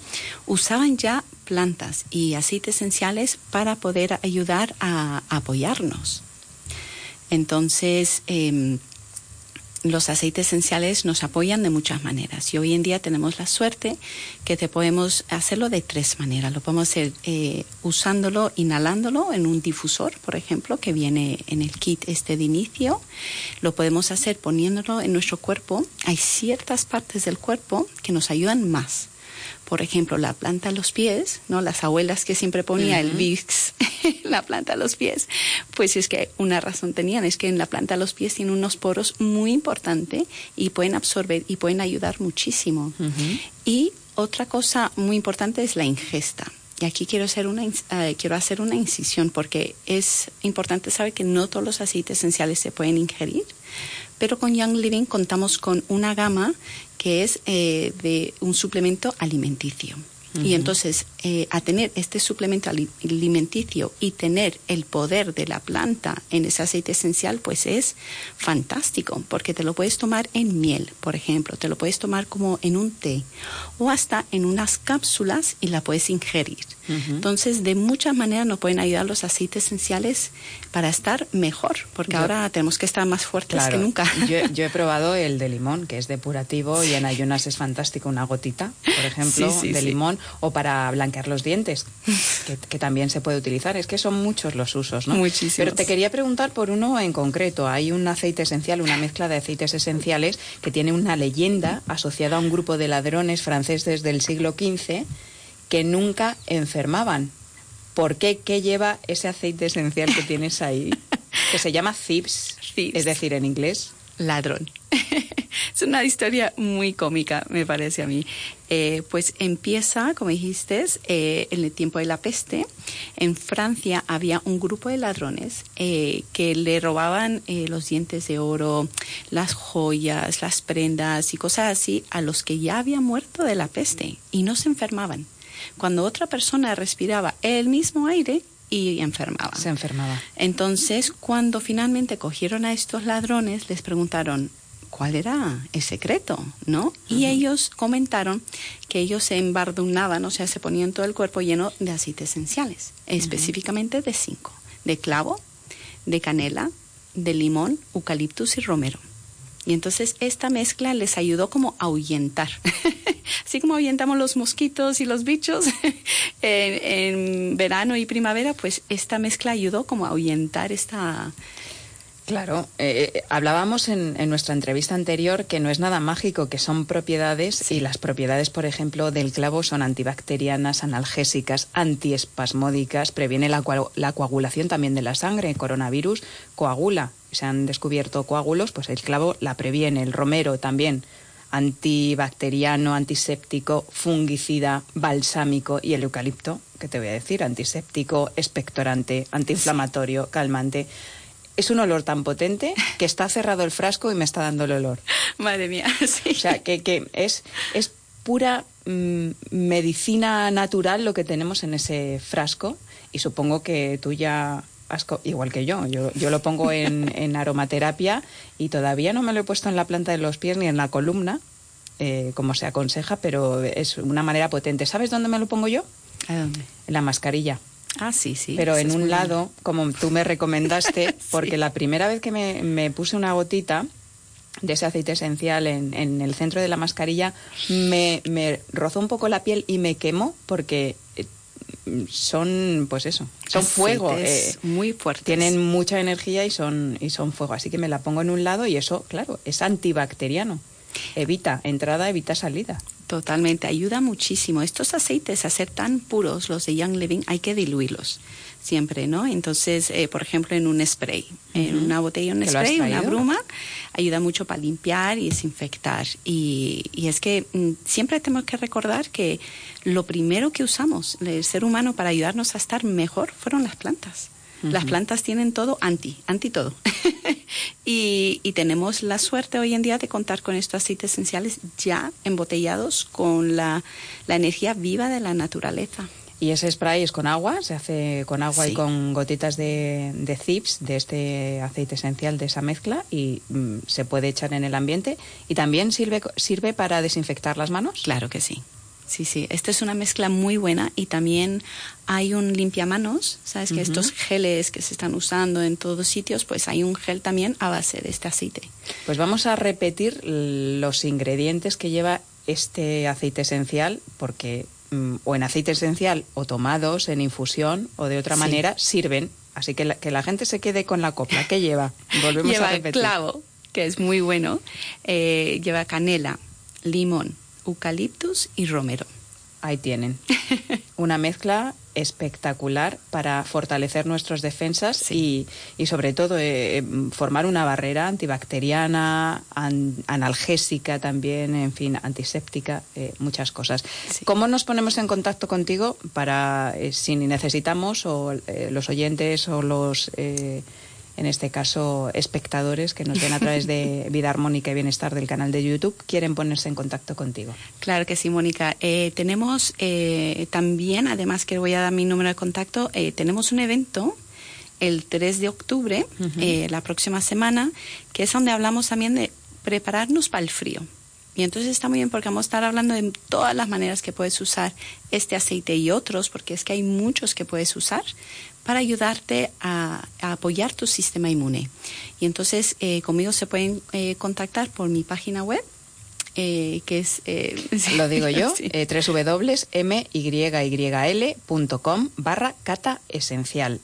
usaban ya plantas y aceites esenciales para poder ayudar a, a apoyarnos. Entonces, em, los aceites esenciales nos apoyan de muchas maneras y hoy en día tenemos la suerte que te podemos hacerlo de tres maneras. Lo podemos hacer eh, usándolo, inhalándolo en un difusor, por ejemplo, que viene en el kit este de inicio. Lo podemos hacer poniéndolo en nuestro cuerpo. Hay ciertas partes del cuerpo que nos ayudan más. Por ejemplo, la planta a los pies, ¿no? Las abuelas que siempre ponía el Vicks, la planta a los pies, pues es que una razón tenían, es que en la planta a los pies tiene unos poros muy importantes y pueden absorber y pueden ayudar muchísimo. Y otra cosa muy importante es la ingesta. Y aquí quiero hacer una eh, quiero hacer una incisión porque es importante saber que no todos los aceites esenciales se pueden ingerir, pero con Young Living contamos con una gama que es eh, de un suplemento alimenticio. Y entonces, eh, a tener este suplemento ali- alimenticio y tener el poder de la planta en ese aceite esencial, pues es fantástico, porque te lo puedes tomar en miel, por ejemplo, te lo puedes tomar como en un té o hasta en unas cápsulas y la puedes ingerir. Entonces, de muchas maneras nos pueden ayudar los aceites esenciales para estar mejor, porque Yo- ahora tenemos que estar más fuertes que nunca. Yo, yo he [laughs] probado el de limón, que es depurativo y en ayunas es fantástico. Una gotita, por ejemplo, Sí, sí, de sí. limón o para blanquear los dientes, que, que también se puede utilizar. Es que son muchos los usos, ¿no? Muchísimos. Pero te quería preguntar por uno en concreto. Hay un aceite esencial, una mezcla de aceites esenciales que tiene una leyenda asociada a un grupo de ladrones franceses del siglo XV que nunca enfermaban ¿Por qué? ¿Qué lleva ese aceite esencial que tienes ahí? [laughs] que se llama Thieves, es decir, en inglés. Ladrón. [laughs] es una historia muy cómica, me parece a mí. Eh, pues empieza, como dijiste, eh, en el tiempo de la peste. En Francia había un grupo de ladrones eh, que le robaban los dientes de oro, las joyas, las prendas y cosas así a los que ya habían muerto de la peste y no se enfermaban. Cuando otra persona respiraba el mismo aire, y enfermaba. Se enfermaba. Entonces, cuando finalmente cogieron a estos ladrones, les preguntaron, cuál era el secreto, ¿no? Y ellos comentaron que ellos se embardunaban, o sea, se ponían todo el cuerpo lleno de aceites esenciales, específicamente de cinco, de clavo, de canela, de limón, eucaliptus y romero. Y entonces esta mezcla les ayudó como a ahuyentar. [laughs] Así como ahuyentamos los mosquitos y los bichos [laughs] en, verano y primavera, pues esta mezcla ayudó como a ahuyentar esta, Claro, eh, eh, hablábamos en, nuestra entrevista anterior que no es nada mágico, que son propiedades y las propiedades, por ejemplo, del clavo son antibacterianas, analgésicas, antiespasmódicas, previene la, la coagulación también de la sangre, coronavirus coagula, se han descubierto coágulos, pues el clavo la previene, el romero también antibacteriano, antiséptico, fungicida, balsámico y el eucalipto, que te voy a decir, antiséptico, expectorante, antiinflamatorio, calmante es un olor tan potente que está cerrado el frasco y me está dando el olor. [laughs] Madre mía, [laughs] sí. O sea, que, es, es pura mm, medicina natural lo que tenemos en ese frasco y supongo que tú ya has, igual que yo, yo, yo lo pongo en, [laughs] en, aromaterapia y todavía no me lo he puesto en la planta de los pies ni en la columna, eh, como se aconseja, pero es una manera potente. ¿Sabes dónde me lo pongo yo? ¿A dónde? En la mascarilla. Ah, sí, sí. Pero en un lado, como tú me recomendaste, [laughs] porque la primera vez que me, puse una gotita de ese aceite esencial en, el centro de la mascarilla, me, me, rozó un poco la piel y me quemó porque son, pues eso, son fuego. Eh, muy fuertes. Tienen mucha energía y son, y son fuego. Así que me la pongo en un lado y eso, claro, es antibacteriano. Evita entrada, evita salida. Totalmente, ayuda muchísimo. Estos aceites, a ser tan puros, los de Young Living, hay que diluirlos siempre, ¿no? Entonces, eh, por ejemplo, en un spray, en una botella, un spray, una bruma, ayuda mucho para limpiar y desinfectar. Y, y es que mm, siempre tenemos que recordar que lo primero que usamos, el ser humano, para ayudarnos a estar mejor, fueron las plantas. Las plantas tienen todo anti, anti todo. [laughs] y, tenemos la suerte hoy en día de contar con estos aceites esenciales ya embotellados con la, energía viva de la naturaleza. Y ese spray es con agua, se hace con agua y con gotitas de, de zips, de este aceite esencial, de esa mezcla, y mm, se puede echar en el ambiente. ¿Y también sirve, sirve para desinfectar las manos? Claro que sí. Sí, sí, esta es una mezcla muy buena y también hay un limpiamanos, ¿sabes? Que estos geles que se están usando en todos sitios, pues hay un gel también a base de este aceite. Pues vamos a repetir los ingredientes que lleva este aceite esencial, porque mm, o en aceite esencial o tomados en infusión o de otra manera sirven. Así que la, que la gente se quede con la copla. ¿Qué lleva? [laughs] Volvemos lleva a repetir. clavo, que es muy bueno. Eh, lleva canela, limón, eucaliptus y romero. Ahí tienen. [laughs] Una mezcla espectacular para fortalecer nuestras defensas y, sobre todo eh, formar una barrera antibacteriana, analgésica también, en fin, antiséptica, eh, muchas cosas. ¿Cómo nos ponemos en contacto contigo para, eh, si necesitamos, o los oyentes o los en este caso espectadores que nos ven a través de [laughs] Vida Armónica y Bienestar del canal de YouTube, quieren ponerse en contacto contigo. Claro que sí, Mónica. Eh, tenemos eh, también, además que voy a dar mi número de contacto, eh, tenemos un evento el 3 de octubre, la próxima semana, que es donde hablamos también de prepararnos para el frío. Y entonces está muy bien porque vamos a estar hablando de todas las maneras que puedes usar este aceite y otros, porque es que hay muchos que puedes usar para ayudarte a, apoyar tu sistema inmune. Y entonces eh, conmigo se pueden eh, contactar por mi página web. Eh, que es [laughs] lo digo yo sí. www.myyl.com barra cata esencial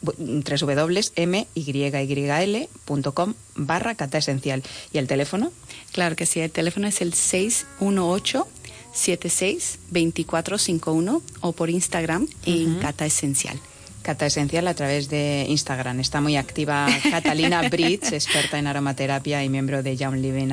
www.myyl.com barra cata esencial y el teléfono claro que sí el teléfono es el 618 762451 o por Instagram en Cata Esencial. Cata Esencial a través de Instagram. Está muy activa Catalina [laughs] Bridge, experta en aromaterapia y miembro de Young Living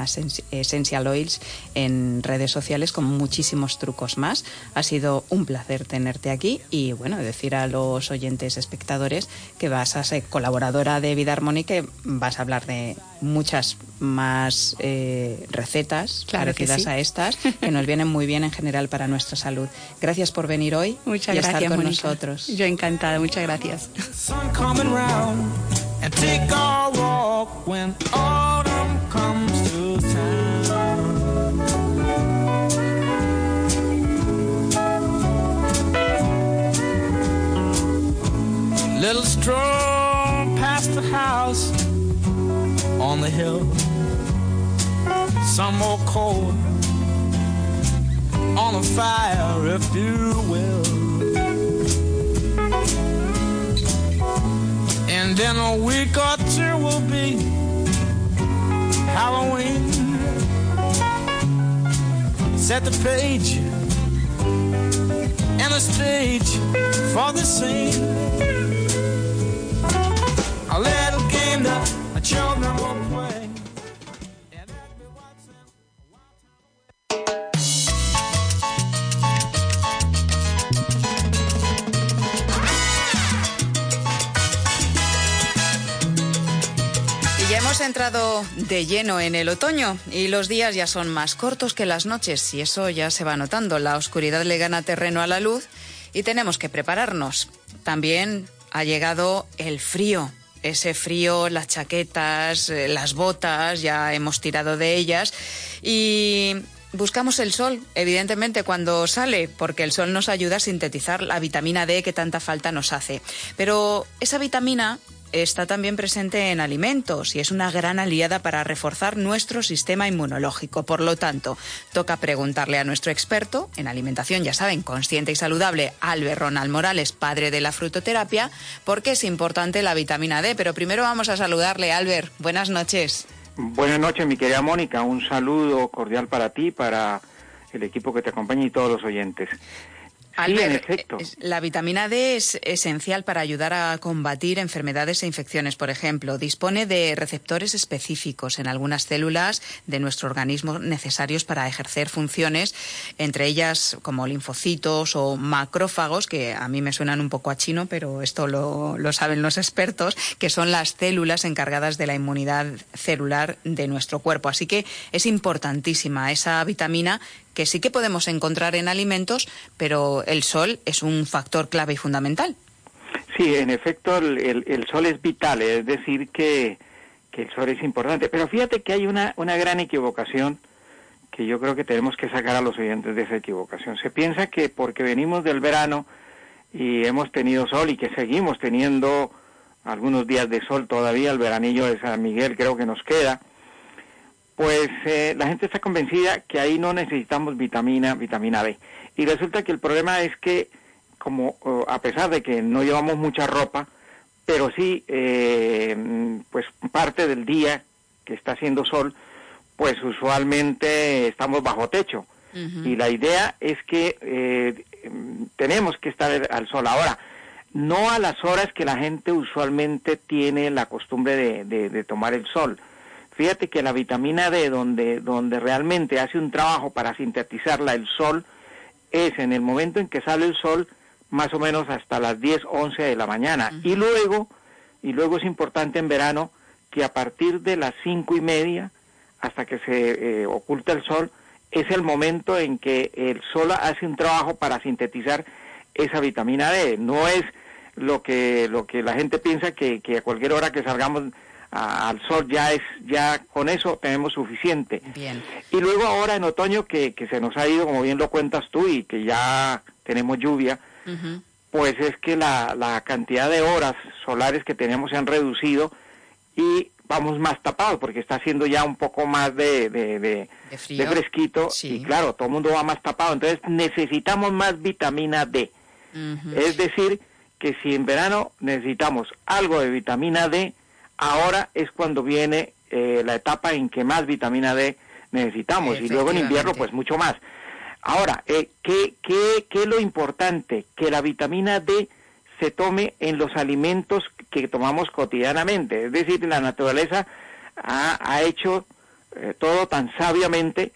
Essential Oils en redes sociales con muchísimos trucos más. Ha sido un placer tenerte aquí y bueno, decir a los oyentes espectadores que vas a ser colaboradora de Vida Armónica y vas a hablar de muchas más eh, recetas parecidas a estas que nos vienen muy bien en general para nuestra salud. Gracias por venir hoy muchas y gracias, estar con nosotros. Yo encantada, muchas gracias. Little stroll past the house on the hill. Some more coal on the fire, if you will. And then a week or two will be Halloween. Set the page and the stage for the scene. A little game that Y ya hemos entrado de lleno en el otoño y los días ya son más cortos que las noches y eso ya se va notando. La oscuridad le gana terreno a la luz y tenemos que prepararnos. También ha llegado el frío. Ese frío, las chaquetas, eh, las botas, ya hemos tirado de ellas y buscamos el sol, evidentemente, cuando sale, porque el sol nos ayuda a sintetizar la vitamina D que tanta falta nos hace. Pero esa vitamina está también presente en alimentos y es una gran aliada para reforzar nuestro sistema inmunológico. Por lo tanto, toca preguntarle a nuestro experto en alimentación, ya saben, consciente y saludable, Albert Ronald Morales, padre de la frutoterapia, por qué es importante la vitamina D. Pero primero vamos a saludarle, Albert. Buenas noches. Buenas noches, mi querida Mónica. Un saludo cordial para ti, para el equipo que te acompaña y todos los oyentes. Sí, Albert, en la vitamina D es esencial para ayudar a combatir enfermedades e infecciones, por ejemplo. Dispone de receptores específicos en algunas células de nuestro organismo necesarios para ejercer funciones, entre ellas como linfocitos o macrófagos, que a mí me suenan un poco a chino, pero esto lo, lo saben los expertos, que son las células encargadas de la inmunidad celular de nuestro cuerpo. Así que es importantísima esa vitamina que sí que podemos encontrar en alimentos, pero el sol es un factor clave y fundamental. Sí, en efecto, el, el- sol es vital, es decir, que, que el sol es importante. Pero fíjate que hay una, una gran equivocación que yo creo que tenemos que sacar a los oyentes de esa equivocación. Se piensa que porque venimos del verano y hemos tenido sol y que seguimos teniendo algunos días de sol todavía, el veranillo de San Miguel creo que nos queda, pues eh, la gente está convencida que ahí no necesitamos vitamina, vitamina D. Y resulta que el problema es que, como a pesar de que no llevamos mucha ropa, pero sí, eh, pues parte del día que está haciendo sol, pues usualmente estamos bajo techo. Y la idea es que eh, em, tenemos que estar al sol ahora, no a las horas que la gente usualmente tiene la costumbre de, de- de tomar el sol. Fíjate que la vitamina D, donde, donde realmente hace un trabajo para sintetizarla el sol, es en el momento en que sale el sol, más o menos hasta las 10, 11 de la mañana. Y luego, y luego es importante en verano, que a partir de las cinco y media, hasta que se eh, oculta el sol, es el momento en que el sol hace un trabajo para sintetizar esa vitamina D. No es lo que, lo que la gente piensa que, que a cualquier hora que salgamos a- al sol ya es, ya con eso tenemos suficiente. Bien. Y luego ahora en otoño que, que se nos ha ido, como bien lo cuentas tú, y que ya tenemos lluvia, pues es que la, la cantidad de horas solares que teníamos se han reducido y vamos más tapados porque está haciendo ya un poco más de, de, de- De frío. de fresquito Sí. y claro, todo el mundo va más tapado. Entonces necesitamos más vitamina D. Es decir, que si en verano necesitamos algo de vitamina D, ahora es cuando viene eh, la etapa en que más vitamina D necesitamos y luego en invierno pues mucho más. Ahora, eh, ¿qué, qué, qué es lo importante? Que la vitamina D se tome en los alimentos que tomamos cotidianamente. Es decir, la naturaleza ha, ha hecho eh, todo tan sabiamente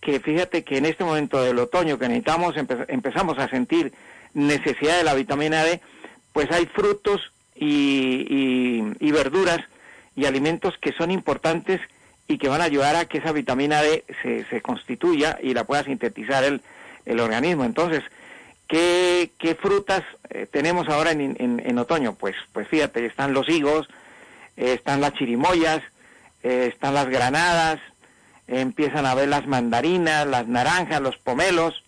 que fíjate que en este momento del otoño que necesitamos, empe- empezamos a sentir necesidad de la vitamina D, pues hay frutos y, y- verduras y alimentos que son importantes y que van a ayudar a que esa vitamina D se, constituya y la pueda sintetizar el, el organismo. Entonces, ¿qué, qué frutas eh, tenemos ahora en, en- otoño? Pues, pues fíjate, están los higos, eh, están las chirimoyas, eh, están las granadas, empiezan a ver las mandarinas, las naranjas, los pomelos.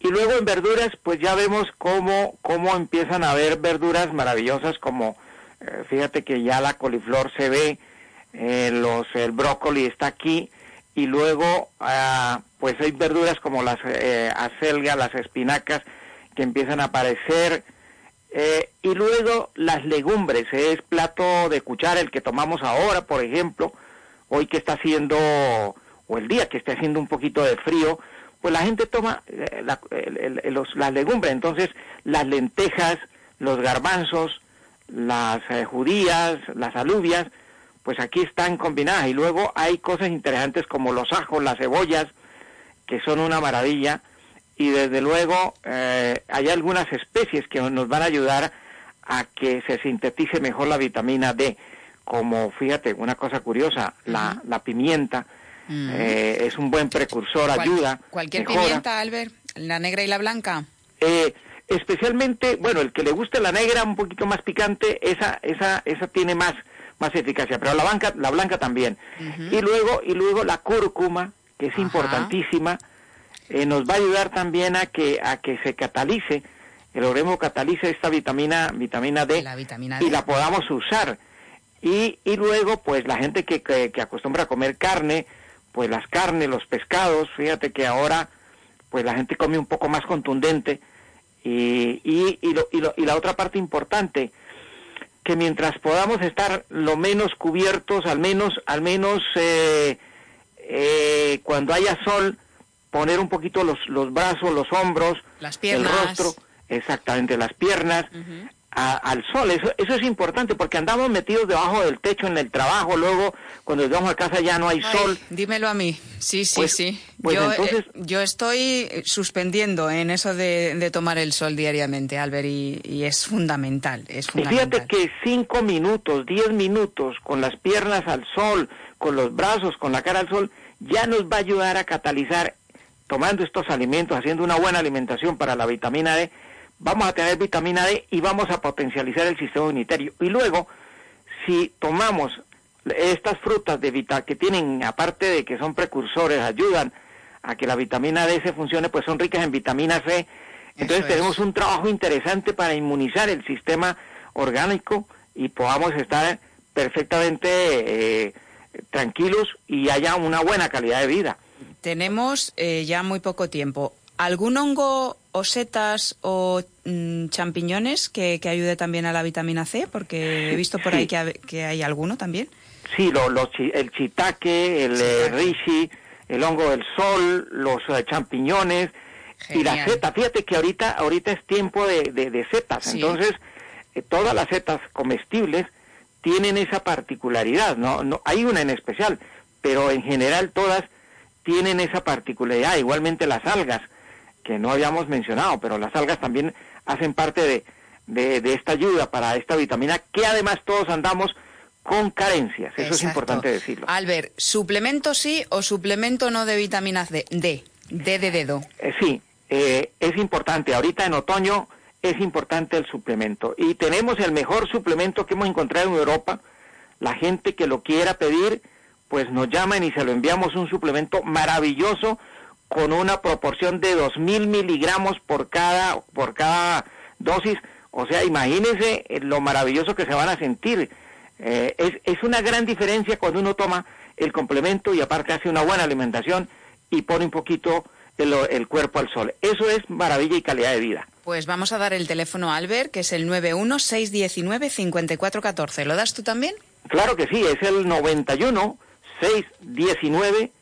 Y luego en verduras, pues ya vemos cómo, cómo empiezan a haber verduras maravillosas como, eh, fíjate que ya la coliflor se ve, eh, los, el brócoli está aquí, y luego ah, pues hay verduras como las eh, acelgas, las espinacas que empiezan a aparecer, eh, y luego las legumbres, es plato de cuchara el que tomamos ahora, por ejemplo, hoy que está haciendo, o el día que esté haciendo un poquito de frío, pues la gente toma eh, la- el- el- el- los- las legumbres, entonces las lentejas, los garbanzos, las eh, judías, las alubias, pues aquí están combinadas. Y luego hay cosas interesantes como los ajos, las cebollas, que son una maravilla. Y desde luego eh, hay algunas especies que nos van a ayudar a que se sintetice mejor la vitamina D. Como, fíjate, una cosa curiosa, la, la pimienta Mm. eh, es un buen precursor, Cual- ayuda. Cualquier mejora. pimienta, Albert, la negra y la blanca. Eh, especialmente, bueno, el que le guste la negra un poquito más picante, esa, esa, esa tiene más, más eficacia, pero la blanca, la blanca también. Y luego, y luego la cúrcuma, que es Ajá. importantísima, eh, nos va a ayudar también a que, a que se catalice, el organismo catalice esta vitamina, vitamina D, La vitamina y D. la podamos usar. Y, y luego, pues la gente que, que, que acostumbra a comer carne, pues las carnes, los pescados, fíjate que ahora, pues la gente come un poco más contundente. Y, y, y, lo- y lo- y la otra parte importante, que mientras podamos estar lo menos cubiertos, al menos, al menos eh, eh, cuando haya sol, poner un poquito los, los brazos, los hombros, Las el piernas. rostro, exactamente las piernas, a- al sol. Eso, eso es importante porque andamos metidos debajo del techo en el trabajo, luego cuando llegamos a casa ya no hay Ay, sol. dímelo a mí. Sí, sí, Pues- sí. pues yo, entonces- eh, yo estoy suspendiendo en eso de, de tomar el sol diariamente, Albert, y, y es fundamental. Es Y fundamental. fíjate que cinco minutos, diez minutos con las piernas al sol, con los brazos, con la cara al sol, ya nos va a ayudar a catalizar, tomando estos alimentos, haciendo una buena alimentación para la vitamina D, vamos a tener vitamina D y vamos a potencializar el sistema inmunitario. Y luego, si tomamos estas frutas de vita que tienen, aparte de que son precursores, ayudan a que la vitamina D se funcione, pues son ricas en vitamina C. Entonces Eso es. tenemos un trabajo interesante para inmunizar el sistema orgánico y podamos estar perfectamente eh, tranquilos y haya una buena calidad de vida. Tenemos eh, ya muy poco tiempo. ¿Algún hongo o setas o mm, champiñones que, que ayude también a la vitamina C? Porque he visto por ahí Sí. que, ha- que hay alguno también. Sí, lo, lo el chitaque, el eh, reishi, el hongo del sol, los eh, champiñones y la seta. Fíjate que ahorita ahorita es tiempo de, de, de setas, Sí. entonces eh, todas las setas comestibles tienen esa particularidad, ¿no? no Hay una en especial, pero en general todas tienen esa particularidad. Igualmente las algas, que no habíamos mencionado, pero las algas también hacen parte de, de, de esta ayuda para esta vitamina, que además todos andamos con carencias. Eso es importante decirlo. Albert, ¿suplemento sí o suplemento no de vitamina D? D, D de dedo. Eh, sí, eh, es importante. Ahorita en otoño es importante el suplemento. Y tenemos el mejor suplemento que hemos encontrado en Europa. La gente que lo quiera pedir, pues nos llaman y se lo enviamos un suplemento maravilloso con una proporción de 2.000 miligramos por cada, por cada dosis. O sea, imagínense eh, lo maravilloso que se van a sentir. Eh, es, es una gran diferencia cuando uno toma el complemento y aparte hace una buena alimentación y pone un poquito el, el cuerpo al sol. Eso es maravilla y calidad de vida. Pues vamos a dar el teléfono a Albert, que es el 916195414. ¿Lo das tú también? Claro que sí, es el 91 619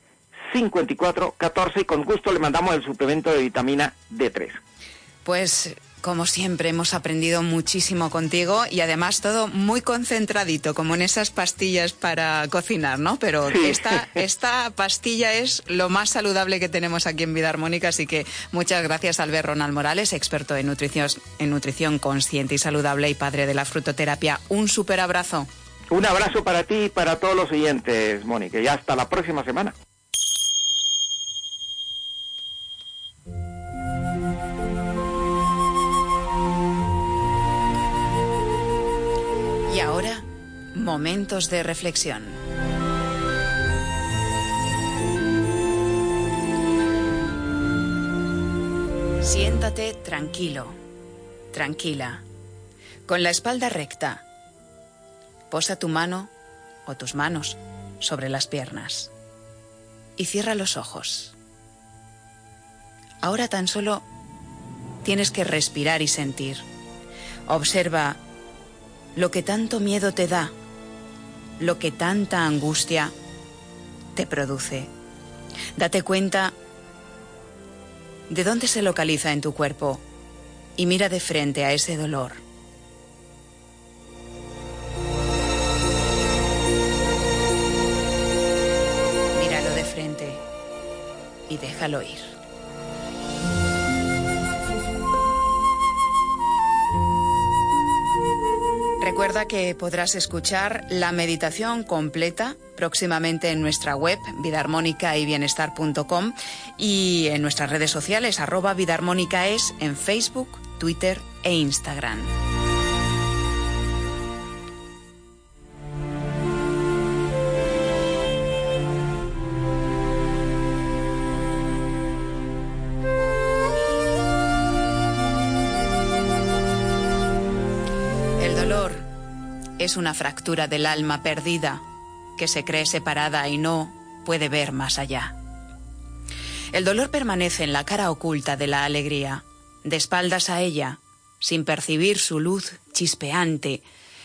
54 14 y con gusto le mandamos el suplemento de vitamina D3. Pues como siempre hemos aprendido muchísimo contigo y además todo muy concentradito, como en esas pastillas para cocinar, ¿no? Pero Sí. esta, esta pastilla es lo más saludable que tenemos aquí en Vida Armónica, así que muchas gracias Albert Ronald Morales, experto en nutrición, en nutrición consciente y saludable y padre de la frutoterapia. Un súper abrazo. Un abrazo para ti y para todos los oyentes, Mónica, y hasta la próxima semana. Y ahora, momentos de reflexión. Siéntate tranquilo, tranquila, con la espalda recta. Posa tu mano o tus manos sobre las piernas y cierra los ojos. Ahora tan solo tienes que respirar y sentir. Observa lo que tanto miedo te da, lo que tanta angustia te produce. Date cuenta de dónde se localiza en tu cuerpo y mira de frente a ese dolor. Míralo de frente y déjalo ir. Recuerda que podrás escuchar la meditación completa próximamente en nuestra web vidaarmónica y bienestar.com y en nuestras redes sociales arroba vidaarmónica es en Facebook, Twitter e Instagram. Es una fractura del alma perdida que se cree separada y no puede ver más allá. El dolor permanece en la cara oculta de la alegría, de espaldas a ella, sin percibir su luz chispeante,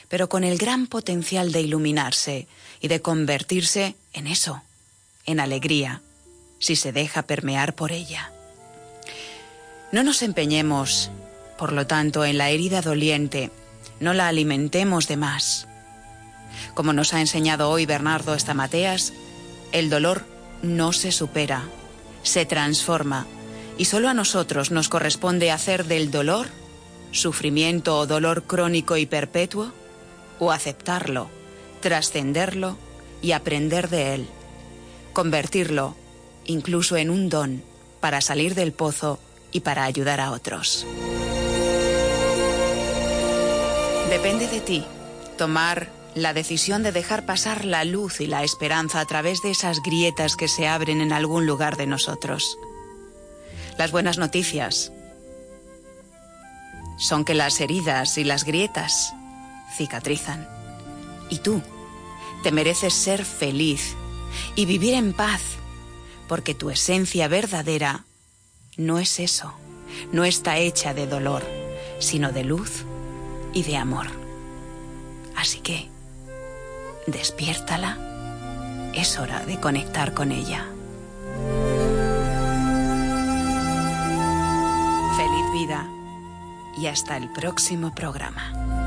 pero con el gran potencial de iluminarse y de convertirse en eso, en alegría, si se deja permear por ella. No nos empeñemos, por lo tanto, en la herida doliente, no la alimentemos de más. Como nos ha enseñado hoy Bernardo Estamateas, el dolor no se supera, se transforma, y solo a nosotros nos corresponde hacer del dolor sufrimiento o dolor crónico y perpetuo, o aceptarlo, trascenderlo y aprender de él, convertirlo incluso en un don para salir del pozo y para ayudar a otros. Depende de ti tomar la decisión de dejar pasar la luz y la esperanza a través de esas grietas que se abren en algún lugar de nosotros. Las buenas noticias son que las heridas y las grietas cicatrizan. Y tú te mereces ser feliz y vivir en paz, porque tu esencia verdadera no es eso, no está hecha de dolor, sino de luz y de amor. Así que, despiértala, es hora de conectar con ella. Feliz vida y hasta el próximo programa.